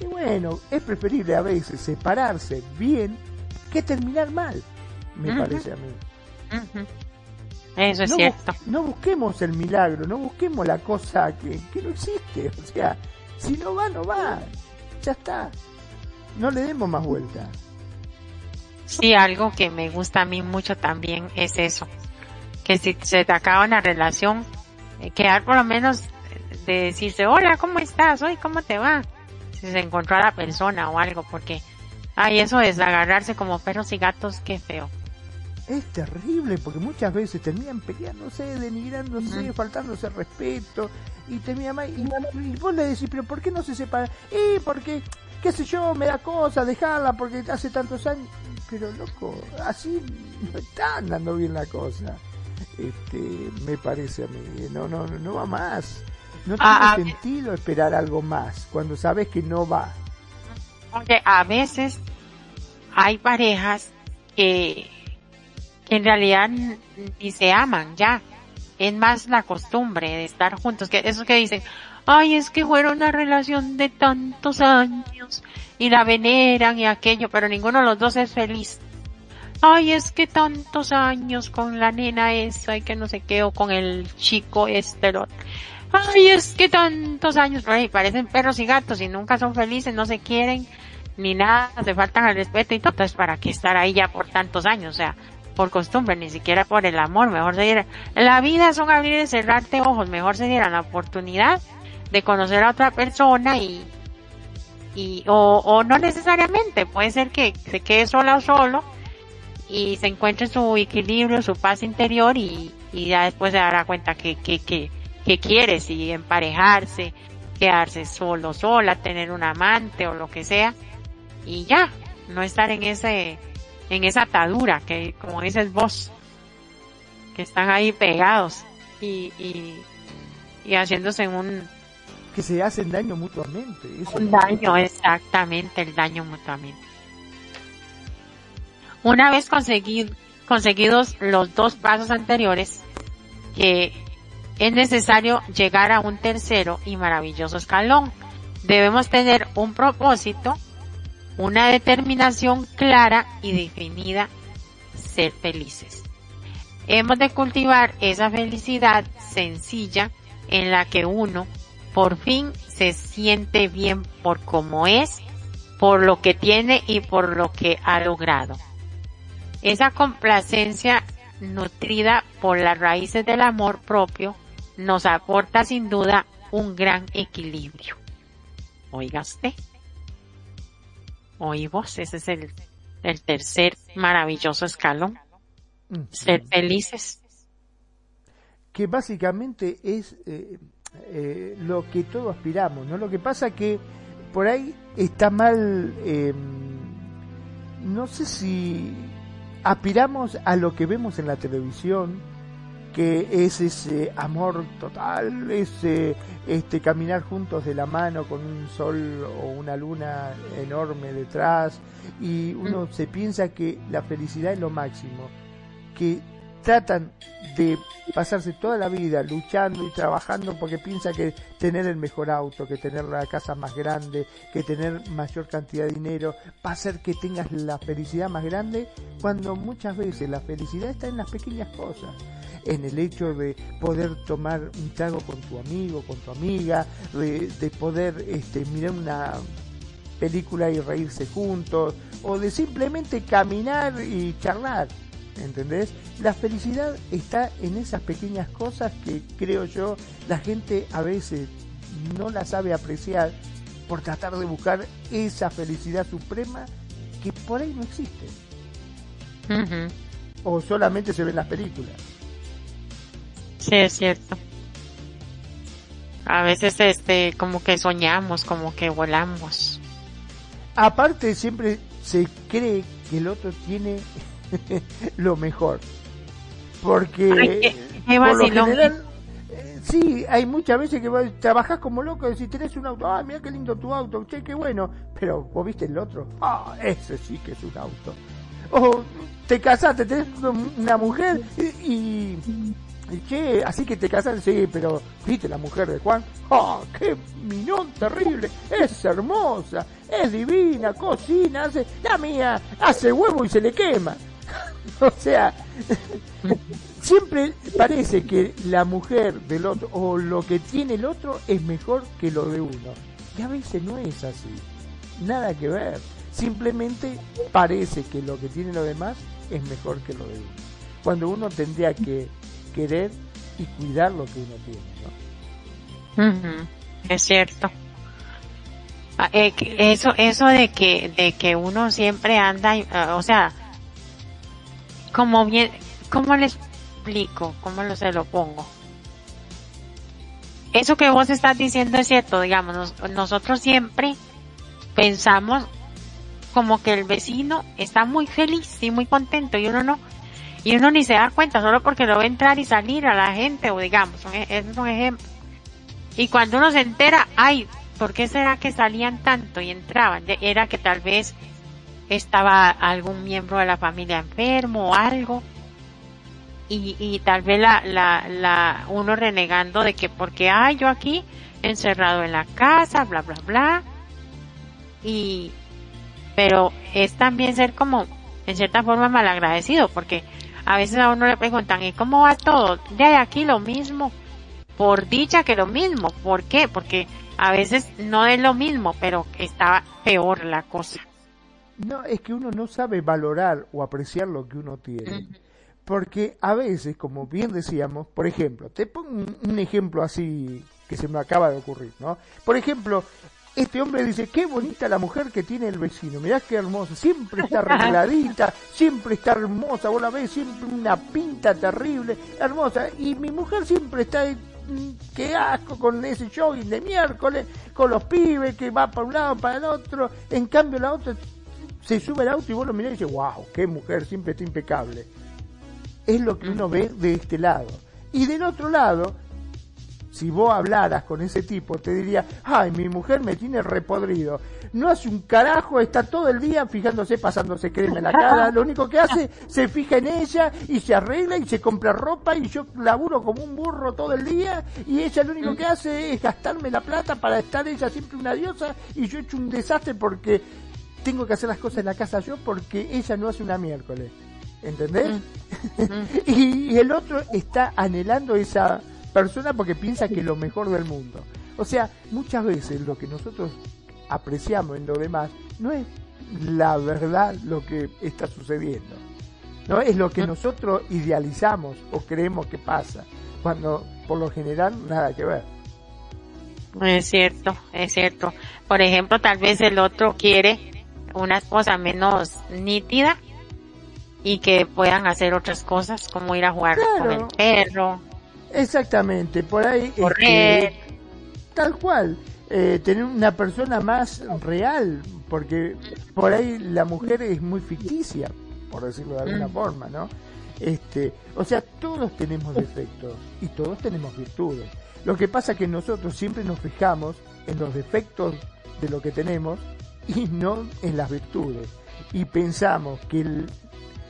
Y bueno, es preferible a veces separarse bien que terminar mal, me parece a mí. Eso es cierto. no busquemos el milagro, no busquemos la cosa que, que no existe. O sea, si no va, no va. Ya está. No le demos más vuelta. Sí, algo que me gusta a mí mucho también es eso. Que si se te acaba una relación, eh, quedar por lo menos de decirse, hola, ¿cómo estás? Hoy, ¿cómo te va? Si se encontró a la persona o algo, porque Ay, eso es agarrarse como perros y gatos, qué feo. Es terrible porque muchas veces terminan peleándose, denigrándose, faltándose respeto y terminan mal. Y, vos le decís, pero ¿por qué no se separa? Y porque, qué sé yo, me da cosa dejarla porque hace tantos años. Pero loco, así no está andando bien la cosa. Este, me parece a mí, no, no, no va más. No ah, tiene ah, sentido esperar algo más cuando sabes que no va. Porque a veces hay parejas que, en realidad ni se aman ya. Es más la costumbre de estar juntos, que esos que dicen, ay, es que fueron una relación de tantos años y la veneran y aquello, pero ninguno de los dos es feliz. Ay, es que tantos años con la nena esa y que no sé qué, o con el chico este, Ay, es que tantos años, ay, parecen perros y gatos y nunca son felices, no se quieren ni nada, se faltan al respeto y todo. Entonces, ¿para qué estar ahí ya por tantos años? O sea, por costumbre, ni siquiera por el amor. Mejor se diera, la vida son abrir y cerrarte ojos. Mejor se diera la oportunidad de conocer a otra persona y, y, o, o no necesariamente. Puede ser que se quede sola o solo y se encuentre su equilibrio, su paz interior y, y ya después se dará cuenta que, que, que, que quiere, si emparejarse, quedarse solo, sola, tener un amante o lo que sea y ya, no estar en ese, en esa atadura que, como dices vos, que están ahí pegados y, y, y haciéndose un, que se hacen daño mutuamente. un daño, exactamente, el daño mutuamente. Una vez conseguidos los dos pasos anteriores, que es necesario llegar a un tercero y maravilloso escalón. Debemos tener un propósito una determinación clara y definida, ser felices. hemos de cultivar esa felicidad sencilla en la que uno por fin se siente bien por cómo es, por lo que tiene y por lo que ha logrado. Esa complacencia nutrida por las raíces del amor propio nos aporta sin duda un gran equilibrio. Oiga. Oí vos, ese es el, el tercer maravilloso escalón. Ser felices. Que básicamente es eh, eh, lo que todos aspiramos, ¿no? Lo que pasa que por ahí está mal, eh, no sé si aspiramos a lo que vemos en la televisión, que es ese amor total, ese este caminar juntos de la mano con un sol o una luna enorme detrás. Y uno se piensa que la felicidad es lo máximo, que tratan de pasarse toda la vida luchando y trabajando porque piensa que tener el mejor auto, que tener la casa más grande, que tener mayor cantidad de dinero va a hacer que tengas la felicidad más grande cuando muchas veces la felicidad está en las pequeñas cosas en el hecho de poder tomar un trago con tu amigo, con tu amiga, de, poder este, mirar una película y reírse juntos, o de simplemente caminar y charlar. ¿entendés? La felicidad está en esas pequeñas cosas que creo yo la gente a veces no la sabe apreciar por tratar de buscar esa felicidad suprema que por ahí no existe. O solamente se ve en las películas. Sí, es cierto. A veces este como que soñamos, como que volamos. Aparte siempre se cree que el otro tiene lo mejor. Porque por lo general, eh, sí, hay muchas veces que trabajas como loco y si tenés un auto, ah, mira qué lindo tu auto, che, qué bueno, pero vos viste el otro, ah, ese sí que es un auto. O te casaste, tenés una mujer y, che, así que te casaste, sí, pero viste la mujer de Juan, ah, qué minón terrible, es hermosa, es divina, cocina, hace, la mía hace huevo y se le quema. o sea, siempre parece que la mujer del otro o lo que tiene el otro es mejor que lo de uno. Y a veces no es así. Nada que ver. Simplemente parece que lo que tiene lo demás es mejor que lo de uno. Cuando uno tendría que querer y cuidar lo que uno tiene. Es cierto. Ah, eh, eso, eso de que, de que uno siempre anda, ah, o sea, como bien, ¿cómo le explico? ¿Cómo lo se lo pongo? Eso que vos estás diciendo es cierto, digamos, nosotros siempre pensamos como que el vecino está muy feliz y muy contento y uno no, y uno ni se da cuenta solo porque lo ve entrar y salir a la gente o digamos, e, es un ejemplo. Y cuando uno se entera, ay, ¿por qué será que salían tanto y entraban? Era que tal vez estaba algún miembro de la familia enfermo o algo y, y tal vez la, la, la, uno renegando de que porque hay yo aquí encerrado en la casa, bla, bla, bla. Y, pero es también ser como, en cierta forma, malagradecido, porque a veces a uno le preguntan, ¿y cómo va todo? De aquí lo mismo, por dicha que lo mismo. ¿Por qué? Porque a veces no es lo mismo, pero estaba peor la cosa. No, es que uno no sabe valorar o apreciar lo que uno tiene. Porque a veces, como bien decíamos, por ejemplo, te pongo un, ejemplo así que se me acaba de ocurrir, ¿no? Por ejemplo, este hombre dice, qué bonita la mujer que tiene el vecino, mirá qué hermosa, siempre está arregladita, siempre está hermosa, vos la ves, siempre una pinta terrible, hermosa, y mi mujer siempre está, mm, qué asco con ese jogging de miércoles, con los pibes que va para un lado, para el otro, en cambio la otra se sube al auto y vos lo mirás y dices, wow, qué mujer, siempre está impecable. Es lo que uno ve de este lado. Y del otro lado, si vos hablaras con ese tipo, te diría, ay, mi mujer me tiene repodrido. No hace un carajo, está todo el día fijándose, pasándose crema en la cara. Lo único que hace, se fija en ella y se arregla y se compra ropa y yo laburo como un burro todo el día y ella lo único que hace es gastarme la plata para estar ella siempre una diosa y yo he hecho un desastre porque tengo que hacer las cosas en la casa yo porque ella no hace una miércoles. ¿entendés? y, el otro está anhelando esa persona porque piensa que es lo mejor del mundo. O sea, muchas veces lo que nosotros apreciamos en lo demás no es la verdad lo que está sucediendo. No es lo que nosotros idealizamos o creemos que pasa, cuando por lo general nada que ver. Es cierto, es cierto. Por ejemplo, tal vez el otro quiere una esposa menos nítida y que puedan hacer otras cosas como ir a jugar con el perro. Exactamente, por ahí este, tal cual, eh, tener una persona más real, porque por ahí la mujer es muy ficticia, por decirlo de alguna mm. forma, ¿no? Este, o sea, todos tenemos defectos y todos tenemos virtudes. Lo que pasa es que nosotros siempre nos fijamos en los defectos de lo que tenemos y no en las virtudes. Y pensamos que el,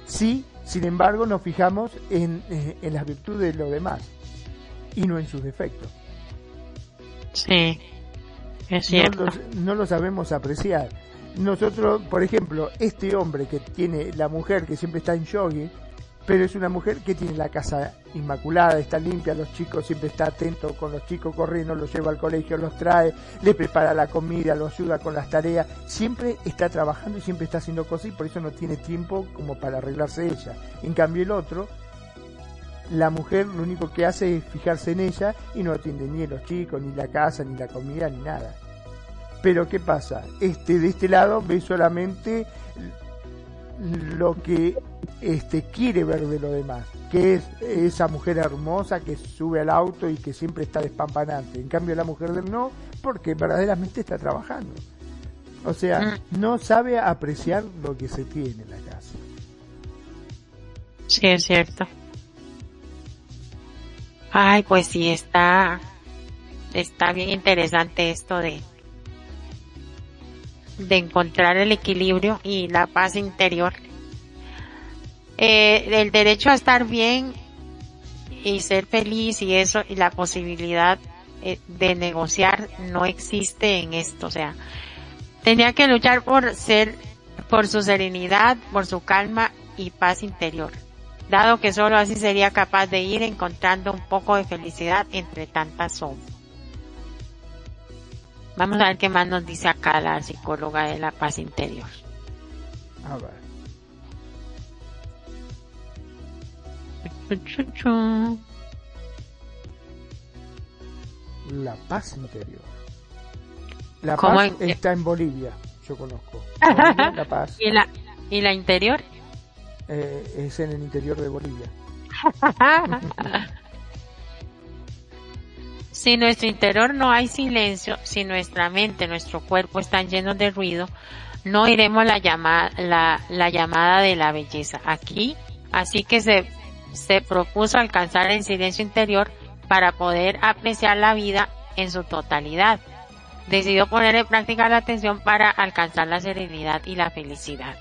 sí, sin embargo, nos fijamos en, eh, en las virtudes de los demás y no en sus defectos. Sí, es cierto. No lo, sabemos apreciar. Nosotros, por ejemplo, este hombre que tiene la mujer que siempre está en yogi, pero es una mujer que tiene la casa inmaculada, está limpia, los chicos siempre está atento con los chicos corriendo, los lleva al colegio, los trae, le prepara la comida, los ayuda con las tareas, siempre está trabajando y siempre está haciendo cosas y por eso no tiene tiempo como para arreglarse ella. En cambio el otro, la mujer lo único que hace es fijarse en ella y no atiende ni a los chicos, ni la casa, ni la comida, ni nada. Pero ¿qué pasa? Este de este lado ve solamente lo que este quiere ver de lo demás, que es esa mujer hermosa que sube al auto y que siempre está despampanante. En cambio la mujer del no, porque verdaderamente está trabajando. O sea, mm. no sabe apreciar lo que se tiene en la casa. Sí, es cierto. Ay, pues sí, está, está bien interesante esto de, de encontrar el equilibrio y la paz interior. Eh, el derecho a estar bien y ser feliz y eso y la posibilidad eh, de negociar no existe en esto. O sea, tenía que luchar por ser, por su serenidad, por su calma y paz interior dado que solo así sería capaz de ir encontrando un poco de felicidad entre tantas sombras. Vamos a ver qué más nos dice acá la psicóloga de la paz interior. A ver. La paz interior. La paz está en Bolivia, yo conozco. la paz. ¿Y la, ¿Y la interior? Eh, es en el interior de Bolivia. si nuestro interior no hay silencio, si nuestra mente, nuestro cuerpo están llenos de ruido, no iremos la llamada, la, la llamada de la belleza. Aquí, así que se, se propuso alcanzar el silencio interior para poder apreciar la vida en su totalidad. Decidió poner en práctica la atención para alcanzar la serenidad y la felicidad.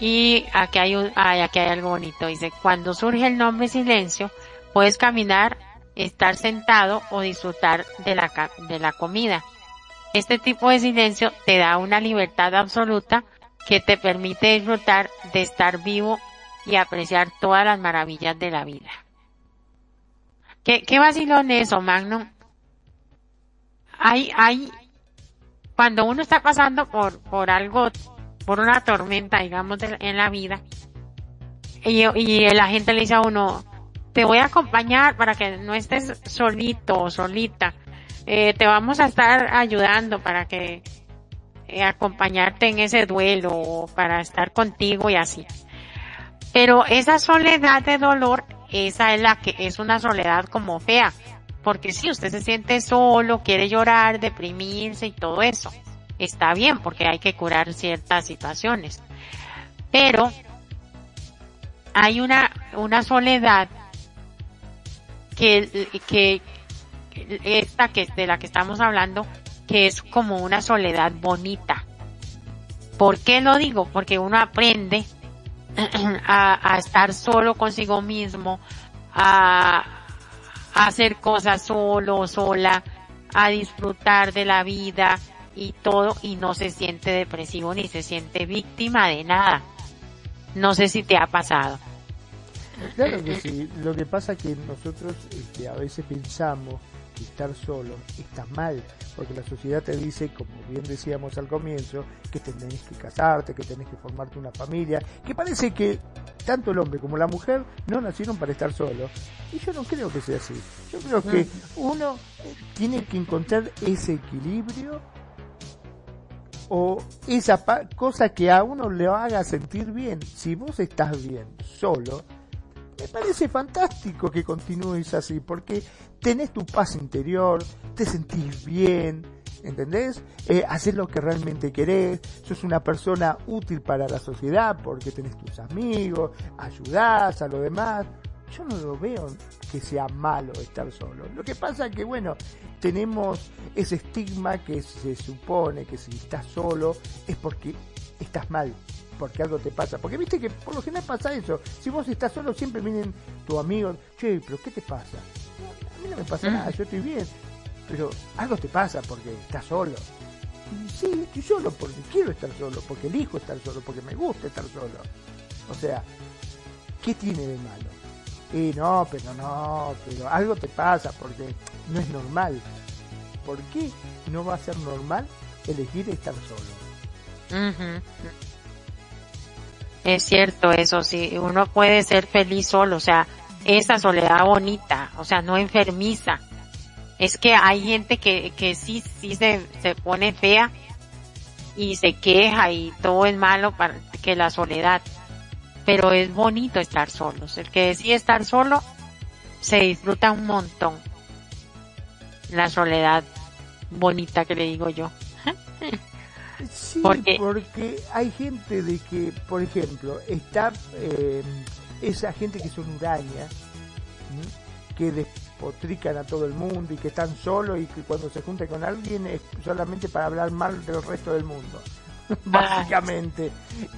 Y aquí hay, un, aquí hay algo bonito. Dice, cuando surge el nombre silencio, puedes caminar, estar sentado o disfrutar de la, de la comida. Este tipo de silencio te da una libertad absoluta que te permite disfrutar de estar vivo y apreciar todas las maravillas de la vida. ¿Qué, qué vacilón eso, Magnum? Hay, hay, cuando uno está pasando por, por algo por una tormenta, digamos, en la vida, y, y la gente le dice a uno, te voy a acompañar para que no estés solito o solita, eh, te vamos a estar ayudando para que eh, acompañarte en ese duelo para estar contigo y así. Pero esa soledad de dolor, esa es la que es una soledad como fea. Porque si usted se siente solo, quiere llorar, deprimirse y todo eso está bien porque hay que curar ciertas situaciones. Pero hay una, una soledad que, que esta que de la que estamos hablando, que es como una soledad bonita. ¿Por qué lo digo? Porque uno aprende a, a estar solo consigo mismo, a, a hacer cosas solo, sola, a disfrutar de la vida, y todo y no se siente depresivo ni se siente víctima de nada. No sé si te ha pasado. Claro que sí, lo que pasa es que nosotros este, a veces pensamos que estar solo está mal, porque la sociedad te dice, como bien decíamos al comienzo, que tenés que casarte, que tenés que formarte una familia, que parece que tanto el hombre como la mujer no nacieron para estar solos. Y yo no creo que sea así. Yo creo que uno tiene que encontrar ese equilibrio o esa cosa que a uno le haga sentir bien. Si vos estás bien solo, me parece fantástico que continúes así, porque tenés tu paz interior, te sentís bien, ¿entendés? Eh, haces lo que realmente querés, sos una persona útil para la sociedad porque tenés tus amigos, ayudás a lo demás. Yo no lo veo que sea malo estar solo. Lo que pasa es que, bueno, tenemos ese estigma que se supone que si estás solo es porque estás mal, porque algo te pasa. Porque viste que por lo general pasa eso. Si vos estás solo, siempre vienen tus amigos, che, pero ¿qué te pasa? a mí no me pasa mm. nada, yo estoy bien. Pero algo te pasa porque estás solo. Y sí, estoy solo porque quiero estar solo, porque elijo estar solo, porque me gusta estar solo. O sea, ¿qué tiene de malo? Y no, pero no, pero algo te pasa porque no es normal. ¿Por qué no va a ser normal elegir estar solo? Es cierto eso, sí, uno puede ser feliz solo, o sea, esa soledad bonita, o sea, no enfermiza. Es que hay gente que, que sí, sí se, se pone fea y se queja y todo es malo para que la soledad. Pero es bonito estar solos. El que decide estar solo se disfruta un montón. La soledad bonita que le digo yo. Sí, porque, hay gente de que, por ejemplo, está eh, esa gente que son hurañas, que despotrican a todo el mundo y que están solos y que cuando se juntan con alguien es solamente para hablar mal del resto del mundo. Básicamente,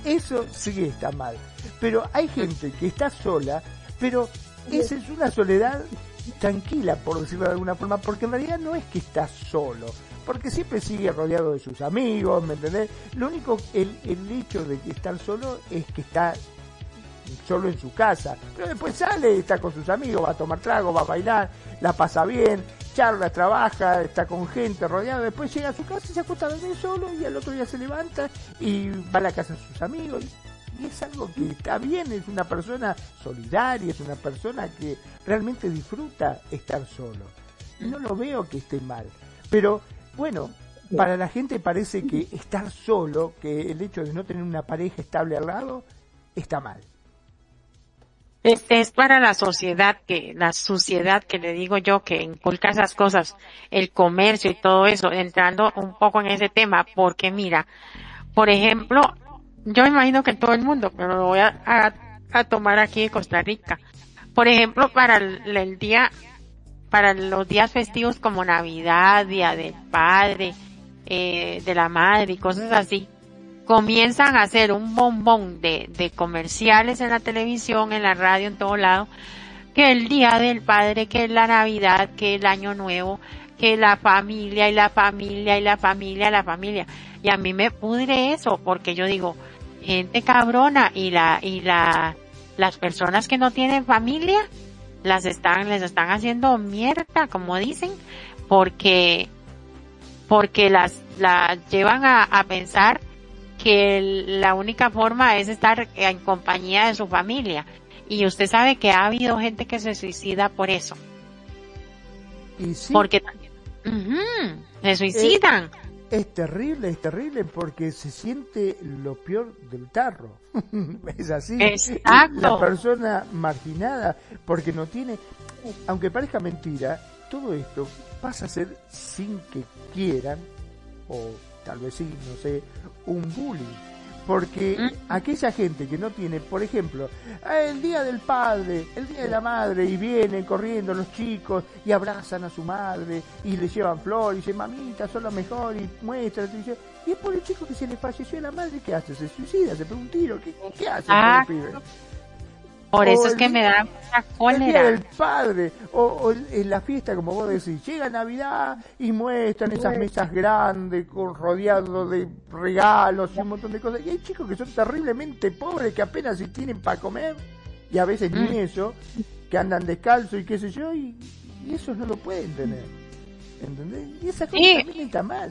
eso sí está mal. Pero hay gente que está sola, pero esa es una soledad tranquila, por decirlo de alguna forma, porque en realidad no es que está solo, porque siempre sigue rodeado de sus amigos, ¿me entendés? Lo único, el, el hecho de que estar solo es que está solo en su casa, pero después sale, está con sus amigos, va a tomar trago, va a bailar, la pasa bien, charla, trabaja, está con gente rodeado, después llega a su casa y se acuesta a dormir solo y al otro día se levanta y va a la casa de sus amigos. Y es algo que está bien, es una persona solidaria, es una persona que realmente disfruta estar solo. No lo veo que esté mal. Pero bueno, para la gente parece que estar solo, que el hecho de no tener una pareja estable al lado, está mal. Es, para la sociedad que, la suciedad que le digo yo que inculca esas cosas, el comercio y todo eso, entrando un poco en ese tema, porque mira, por ejemplo, yo imagino que todo el mundo, pero lo voy a, tomar aquí en Costa Rica. Por ejemplo, para el, día, para los días festivos como Navidad, Día del Padre, eh, de la Madre y cosas así, comienzan a hacer un bombón de, de comerciales en la televisión, en la radio, en todo lado, que el Día del Padre, que la Navidad, que el Año Nuevo, que la familia y la familia y la familia, la familia. Y a mí me pudre eso, porque yo digo, gente cabrona y la, y la, las personas que no tienen familia, las están, les están haciendo mierda, como dicen, porque, porque las, las llevan a, a pensar que la única forma es estar en compañía de su familia. Y usted sabe que ha habido gente que se suicida por eso. Y sí. Porque se suicidan. Es, terrible, es terrible porque se siente lo peor del tarro. es así. Exacto. La persona marginada porque no tiene, aunque parezca mentira, todo esto pasa a ser sin que quieran o tal vez sí, no sé, un bullying. Porque aquella gente que no tiene, por ejemplo, el día del padre, el día de la madre, y vienen corriendo los chicos y abrazan a su madre y le llevan flores y dicen, mamita, son lo mejor, y muestran, y, dice, y es por el chico que se le falleció la madre, ¿qué hace? ¿Se suicida? ¿Se pega un tiro? ¿Qué, hace ah, Por eso es que me da mucha cólera. El padre, o, en la fiesta, como vos decís, llega Navidad y muestran esas mesas grandes, con, rodeados de regalos y un montón de cosas. Y hay chicos que son terriblemente pobres, que apenas si tienen para comer, y a veces ni mm. eso, que andan descalzos y qué sé yo, y, y eso no lo pueden tener. ¿Entendés? Y esa cosa también está mal.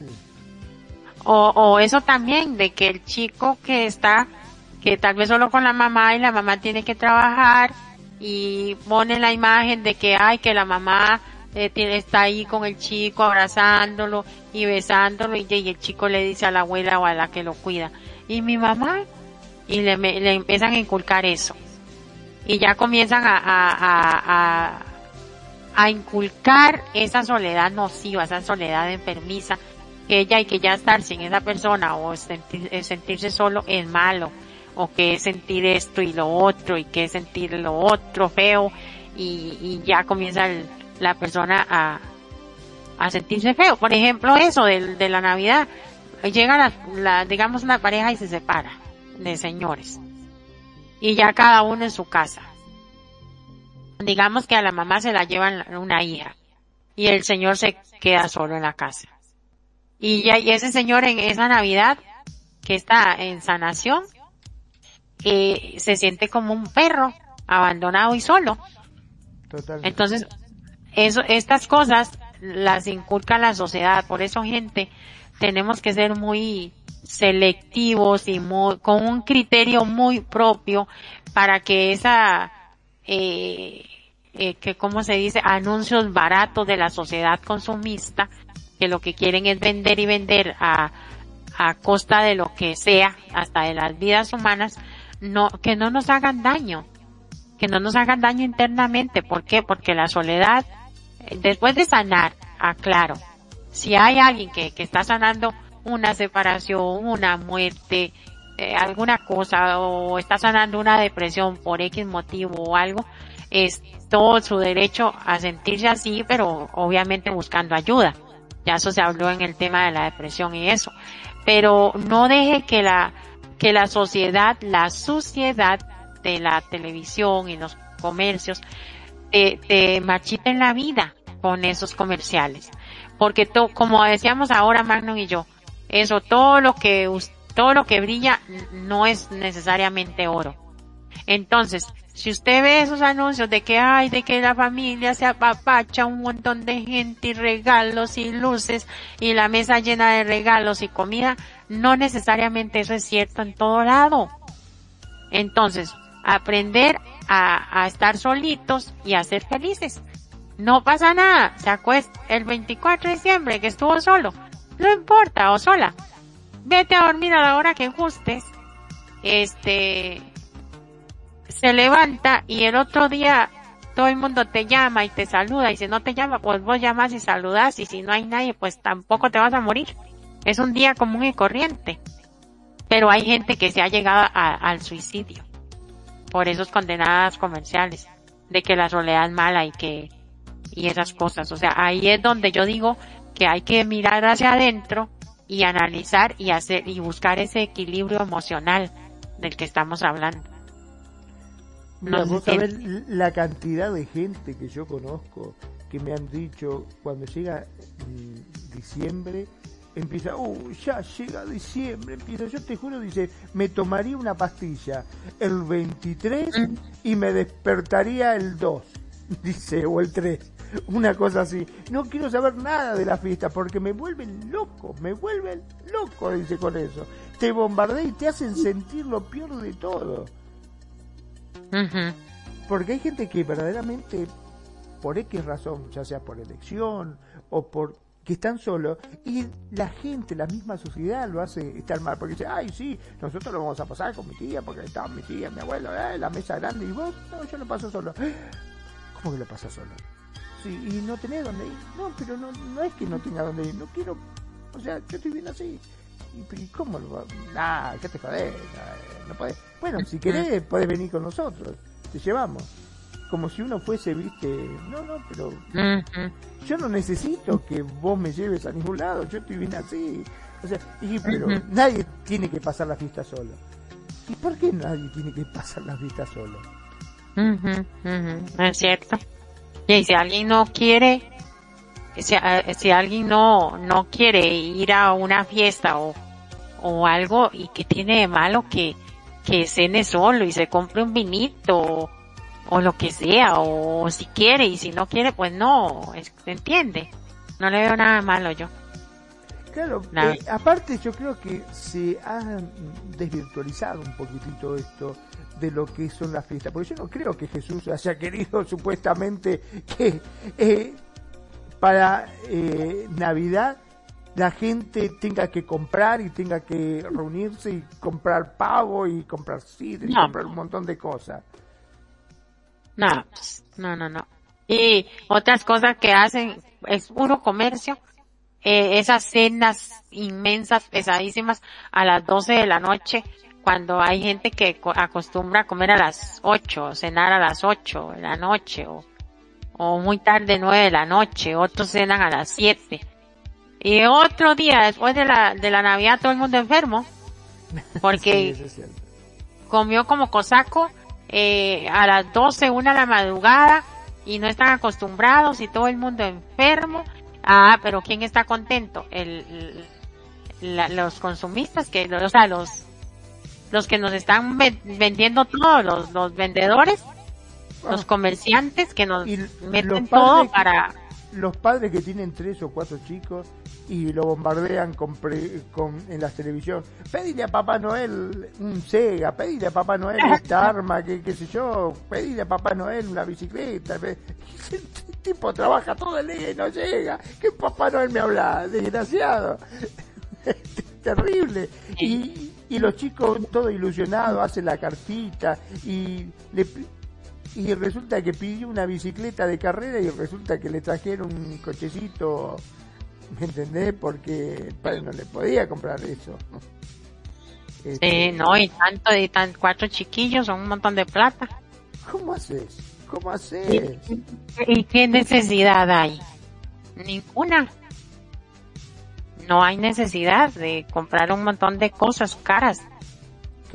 O, o eso también, de que el chico que está que tal vez solo con la mamá y la mamá tiene que trabajar y pone la imagen de que ay que la mamá eh, tiene, está ahí con el chico abrazándolo y besándolo y, el chico le dice a la abuela o a la que lo cuida. Y mi mamá y le, le empiezan a inculcar eso. Y ya comienzan a, a, a, a inculcar esa soledad nociva, esa soledad enfermiza que ella y que ya estar sin esa persona o sentirse solo es malo o que es sentir esto y lo otro y que es sentir lo otro feo y, y ya comienza la persona a, a sentirse feo. Por ejemplo, eso de, de la Navidad, llega la, la, digamos una pareja y se separa de señores y ya cada uno en su casa. Digamos que a la mamá se la llevan una hija y el señor se queda solo en la casa. Y ya y ese señor en esa Navidad que está en sanación que se siente como un perro abandonado y solo. Entonces, eso, estas cosas las inculca la sociedad, por eso gente, tenemos que ser muy selectivos y muy, con un criterio muy propio para que esa, eh, eh, que como se dice, anuncios baratos de la sociedad consumista, que lo que quieren es vender y vender a, a costa de lo que sea, hasta de las vidas humanas, no, que no nos hagan daño, que no nos hagan daño internamente. ¿Por qué? Porque la soledad, eh, después de sanar, aclaro, si hay alguien que, que está sanando una separación, una muerte, eh, alguna cosa, o está sanando una depresión por X motivo o algo, es todo su derecho a sentirse así, pero obviamente buscando ayuda. Ya eso se habló en el tema de la depresión y eso. Pero no deje que la, que la sociedad, la suciedad de la televisión y los comercios te, te machiten la vida con esos comerciales. Porque to, como decíamos ahora Magnum y yo, eso, todo lo que, todo lo que brilla no es necesariamente oro. Entonces, si usted ve esos anuncios de que hay, de que la familia se apapacha un montón de gente y regalos y luces y la mesa llena de regalos y comida, no necesariamente eso es cierto en todo lado. Entonces, aprender a, estar solitos y a ser felices. No pasa nada, se acuesta el 24 de diciembre que estuvo solo, no importa, o sola. Vete a dormir a la hora que gustes. Este, se levanta y el otro día todo el mundo te llama y te saluda y si no te llama, pues vos llamas y saludas y si no hay nadie, pues tampoco te vas a morir. Es un día común y corriente. Pero hay gente que se ha llegado al suicidio por esos condenadas comerciales de que la soledad es mala y que y esas cosas. O sea, ahí es donde yo digo que hay que mirar hacia adentro y analizar y hacer y buscar ese equilibrio emocional del que estamos hablando. No vos sabés la cantidad de gente que yo conozco que me han dicho cuando llega diciembre empieza, uh, ya llega diciembre, empieza, yo te juro, dice, me tomaría una pastilla el 23 y me despertaría el 2, dice, o el 3, una cosa así. No quiero saber nada de la fiesta porque me vuelven loco, me vuelven loco, dice con eso. Te bombardean y te hacen sentir lo peor de todo. Porque hay gente que verdaderamente, por X razón, ya sea por elección o por que están solos y la gente, la misma sociedad lo hace estar mal, porque dice, ay, sí, nosotros lo vamos a pasar con mi tía, porque estaba mi tía, mi abuelo, eh, la mesa grande, y vos, no, yo lo paso solo. ¿Cómo que lo pasas solo? Sí, y no tenés dónde ir. No, pero no, no es que no tenga dónde ir, no quiero, o sea, yo estoy bien así. ¿Y cómo lo va? Ah, ¿qué te jodés? No, podés. Bueno, si querés, podés venir con nosotros, te llevamos como si uno fuese, viste, no, no, pero yo no necesito que vos me lleves a ningún lado, yo estoy bien así. O sea, pero nadie tiene que pasar la fiesta solo. ¿Y por qué nadie tiene que pasar la fiesta solo? es cierto. Y si alguien no quiere, si, eh, si alguien no, no quiere ir a una fiesta o, o algo y que tiene de malo que, que cene solo y se compre un vinito o, lo que sea, o si quiere y si no quiere, pues no, ¿entiende? No le veo nada malo yo. Claro, eh, aparte yo creo que se ha desvirtualizado un poquitito esto de lo que son las fiestas, porque yo no creo que Jesús haya querido supuestamente que eh, para eh, Navidad la gente tenga que comprar y tenga que reunirse y comprar pavo y comprar sidra y comprar un montón de cosas. No, pues, no, no, no. Y otras cosas que hacen es puro comercio eh, esas cenas inmensas, pesadísimas, a las 12 de la noche, cuando hay gente que acostumbra a comer a las 8, cenar a las 8 de la noche, o, o muy tarde 9 de la noche, otros cenan a las 7. Y otro día, después de la, de la Navidad, todo el mundo enfermo, porque comió como cosaco, eh, a las 12, una de la madrugada, y no están acostumbrados, y todo el mundo enfermo, Ah, pero ¿quién está contento? El, los consumistas, que, o sea, los, los que nos están vendiendo todo, los, los vendedores, los ah. comerciantes que nos meten todo para... Los padres que tienen tres o cuatro chicos y lo bombardean con, con en la televisión. Pedile a Papá Noel un Sega, pedile a Papá Noel esta arma, que qué sé yo, pedile a Papá Noel una bicicleta. El tipo trabaja todo el día y no llega. ¿Qué Papá Noel me habla? Desgraciado. Terrible. Y, y los chicos todo ilusionados hacen la cartita y le, y resulta que pidió una bicicleta de carrera y resulta que le trajeron un cochecito ¿Me entendés? Porque el padre no le podía comprar eso. Este, no, y tanto, de tan, cuatro chiquillos son un montón de plata. ¿Cómo haces? ¿Cómo haces? ¿Y, qué necesidad hay? Ninguna. No hay necesidad de comprar un montón de cosas caras.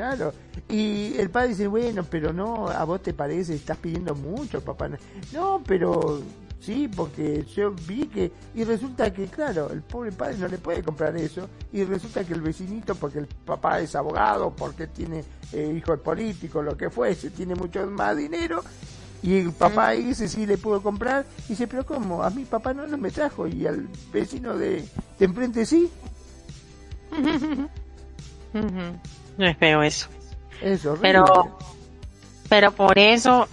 Claro. Y el padre dice, bueno, pero no, a vos te parece, estás pidiendo mucho, papá. No, pero Sí, porque yo vi que, y resulta que, claro, el pobre padre no le puede comprar eso, y resulta que el vecinito, porque el papá es abogado, porque tiene eh, hijo de político, lo que fuese, tiene mucho más dinero, y el papá dice sí le puedo comprar, y dice, pero ¿cómo? A mi papá no, no me trajo, y al vecino de, de enfrente sí. No es feo eso. Pero, pero por eso,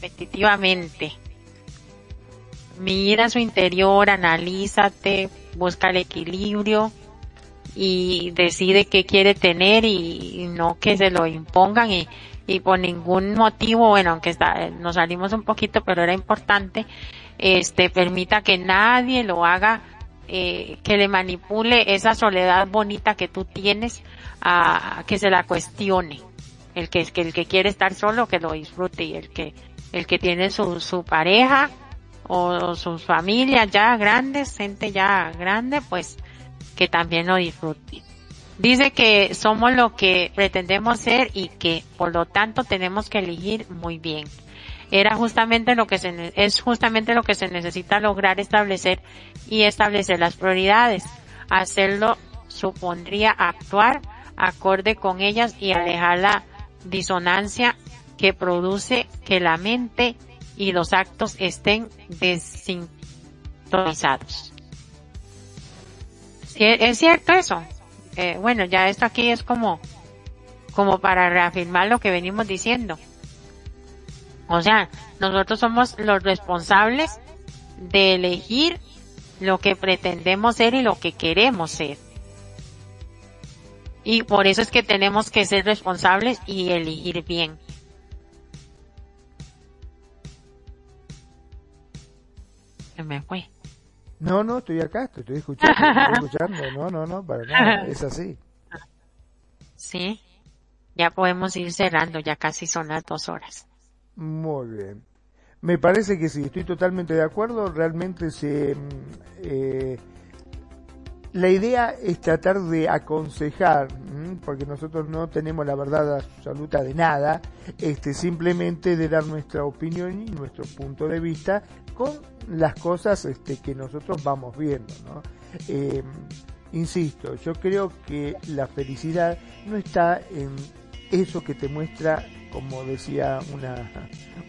repetitivamente, mira su interior, analízate, busca el equilibrio y decide qué quiere tener y, no que se lo impongan y, y por ningún motivo, bueno, aunque está, nos salimos un poquito, pero era importante, este, permita que nadie lo haga, eh, que le manipule esa soledad bonita que tú tienes a, que se la cuestione. El que, el que quiere estar solo, que lo disfrute y el que, el que tiene su, su pareja, o sus familias ya grandes, gente ya grande, pues que también lo disfruten. Dice que somos lo que pretendemos ser y que por lo tanto tenemos que elegir muy bien. Era justamente lo que se, es justamente lo que se necesita lograr establecer y establecer las prioridades. Hacerlo supondría actuar acorde con ellas y alejar la disonancia que produce que la mente y los actos estén desintonizados. ¿Es cierto eso? Eh, bueno, ya esto aquí es como, como para reafirmar lo que venimos diciendo. O sea, nosotros somos los responsables de elegir lo que pretendemos ser y lo que queremos ser. Y por eso es que tenemos que ser responsables y elegir bien. me fue. No, no, estoy acá, estoy escuchando, estoy escuchando. No, no, no, para nada, es así. Sí, ya podemos ir cerrando, ya casi son las dos horas. Muy bien. Me parece que sí, estoy totalmente de acuerdo. Realmente se, mm, eh, la idea es tratar de aconsejar, porque nosotros no tenemos la verdad absoluta de nada, este, simplemente de dar nuestra opinión y nuestro punto de vista con las cosas este, que nosotros vamos viendo, ¿no? Eh, insisto, yo creo que la felicidad no está en eso que te muestra, como decía una,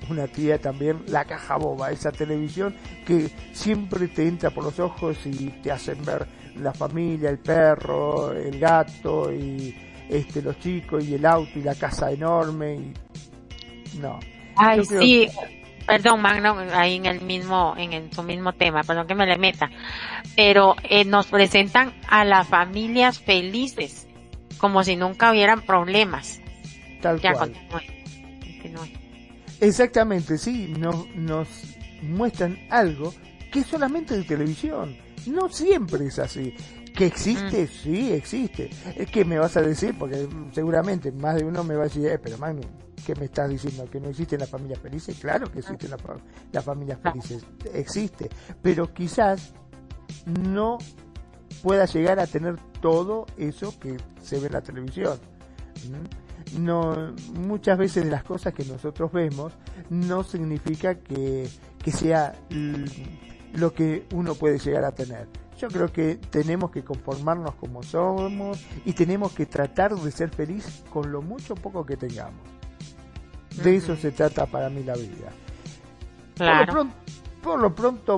una tía también, la caja boba, esa televisión que siempre te entra por los ojos y te hacen ver la familia, el perro, el gato y este los chicos y el auto y la casa enorme y no. Ay, sí. Perdón, Magno, ahí en el mismo, en, su mismo tema, perdón que me le meta. Pero eh, nos presentan a las familias felices, como si nunca hubieran problemas. Tal cual. Exactamente, sí, nos, nos muestran algo que es solamente de televisión. No siempre es así. ¿Que existe? Mm. Sí, existe. Es que me vas a decir, porque seguramente más de uno me va a decir, eh, pero Manu, ¿qué me estás diciendo? ¿Que no existen las familias felices? Claro que existen las, las familias felices, existe. Pero quizás no pueda llegar a tener todo eso que se ve en la televisión. No, muchas veces las cosas que nosotros vemos no significa que, que sea lo que uno puede llegar a tener. Yo creo que tenemos que conformarnos como somos y tenemos que tratar de ser feliz con lo mucho o poco que tengamos. De eso se trata para mí la vida. Claro. Por lo pronto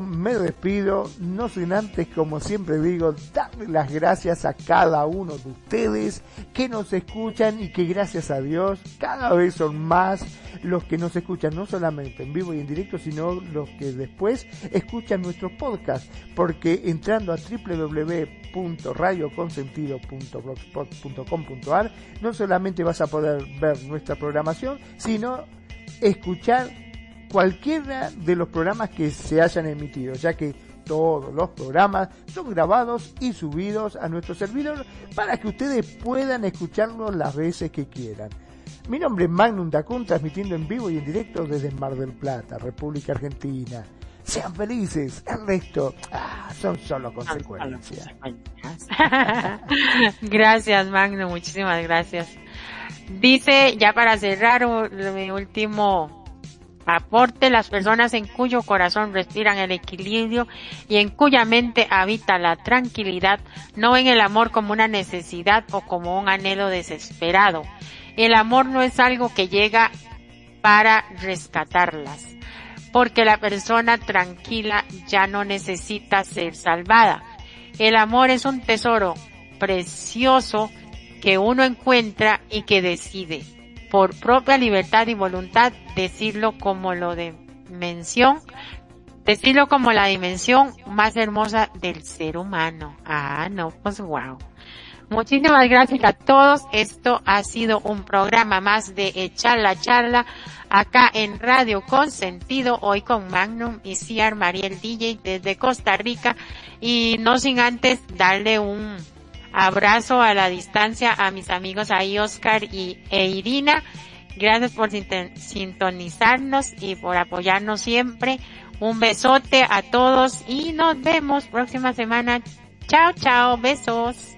me despido, no sin antes, como siempre digo, darle las gracias a cada uno de ustedes que nos escuchan y que gracias a Dios cada vez son más los que nos escuchan, no solamente en vivo y en directo, sino los que después escuchan nuestros podcasts, porque entrando a www.radioconsentido.blogspot.com.ar no solamente vas a poder ver nuestra programación, sino escuchar cualquiera de los programas que se hayan emitido, ya que todos los programas son grabados y subidos a nuestro servidor para que ustedes puedan escucharlos las veces que quieran. Mi nombre es Magnum Dacun, transmitiendo en vivo y en directo desde Mar del Plata, República Argentina. Sean felices, el resto ah, son solo consecuencias. gracias Magnum, muchísimas gracias. Dice, ya para cerrar, mi último aporte las personas en cuyo corazón respiran el equilibrio y en cuya mente habita la tranquilidad no ven el amor como una necesidad o como un anhelo desesperado. El amor no es algo que llega para rescatarlas, porque la persona tranquila ya no necesita ser salvada. El amor es un tesoro precioso que uno encuentra y que decide por propia libertad y voluntad decirlo como lo de mención, decirlo como la dimensión más hermosa del ser humano. Ah, no, pues wow. Muchísimas gracias a todos. Esto ha sido un programa más de Echar la Charla acá en Radio Consentido, hoy con Magnum y Ciar Mariel DJ desde Costa Rica. Y no sin antes darle un Abrazo a la distancia a mis amigos ahí Oscar y e Irina. Gracias por sintonizarnos y por apoyarnos siempre. Un besote a todos y nos vemos próxima semana. Chao, chao, besos.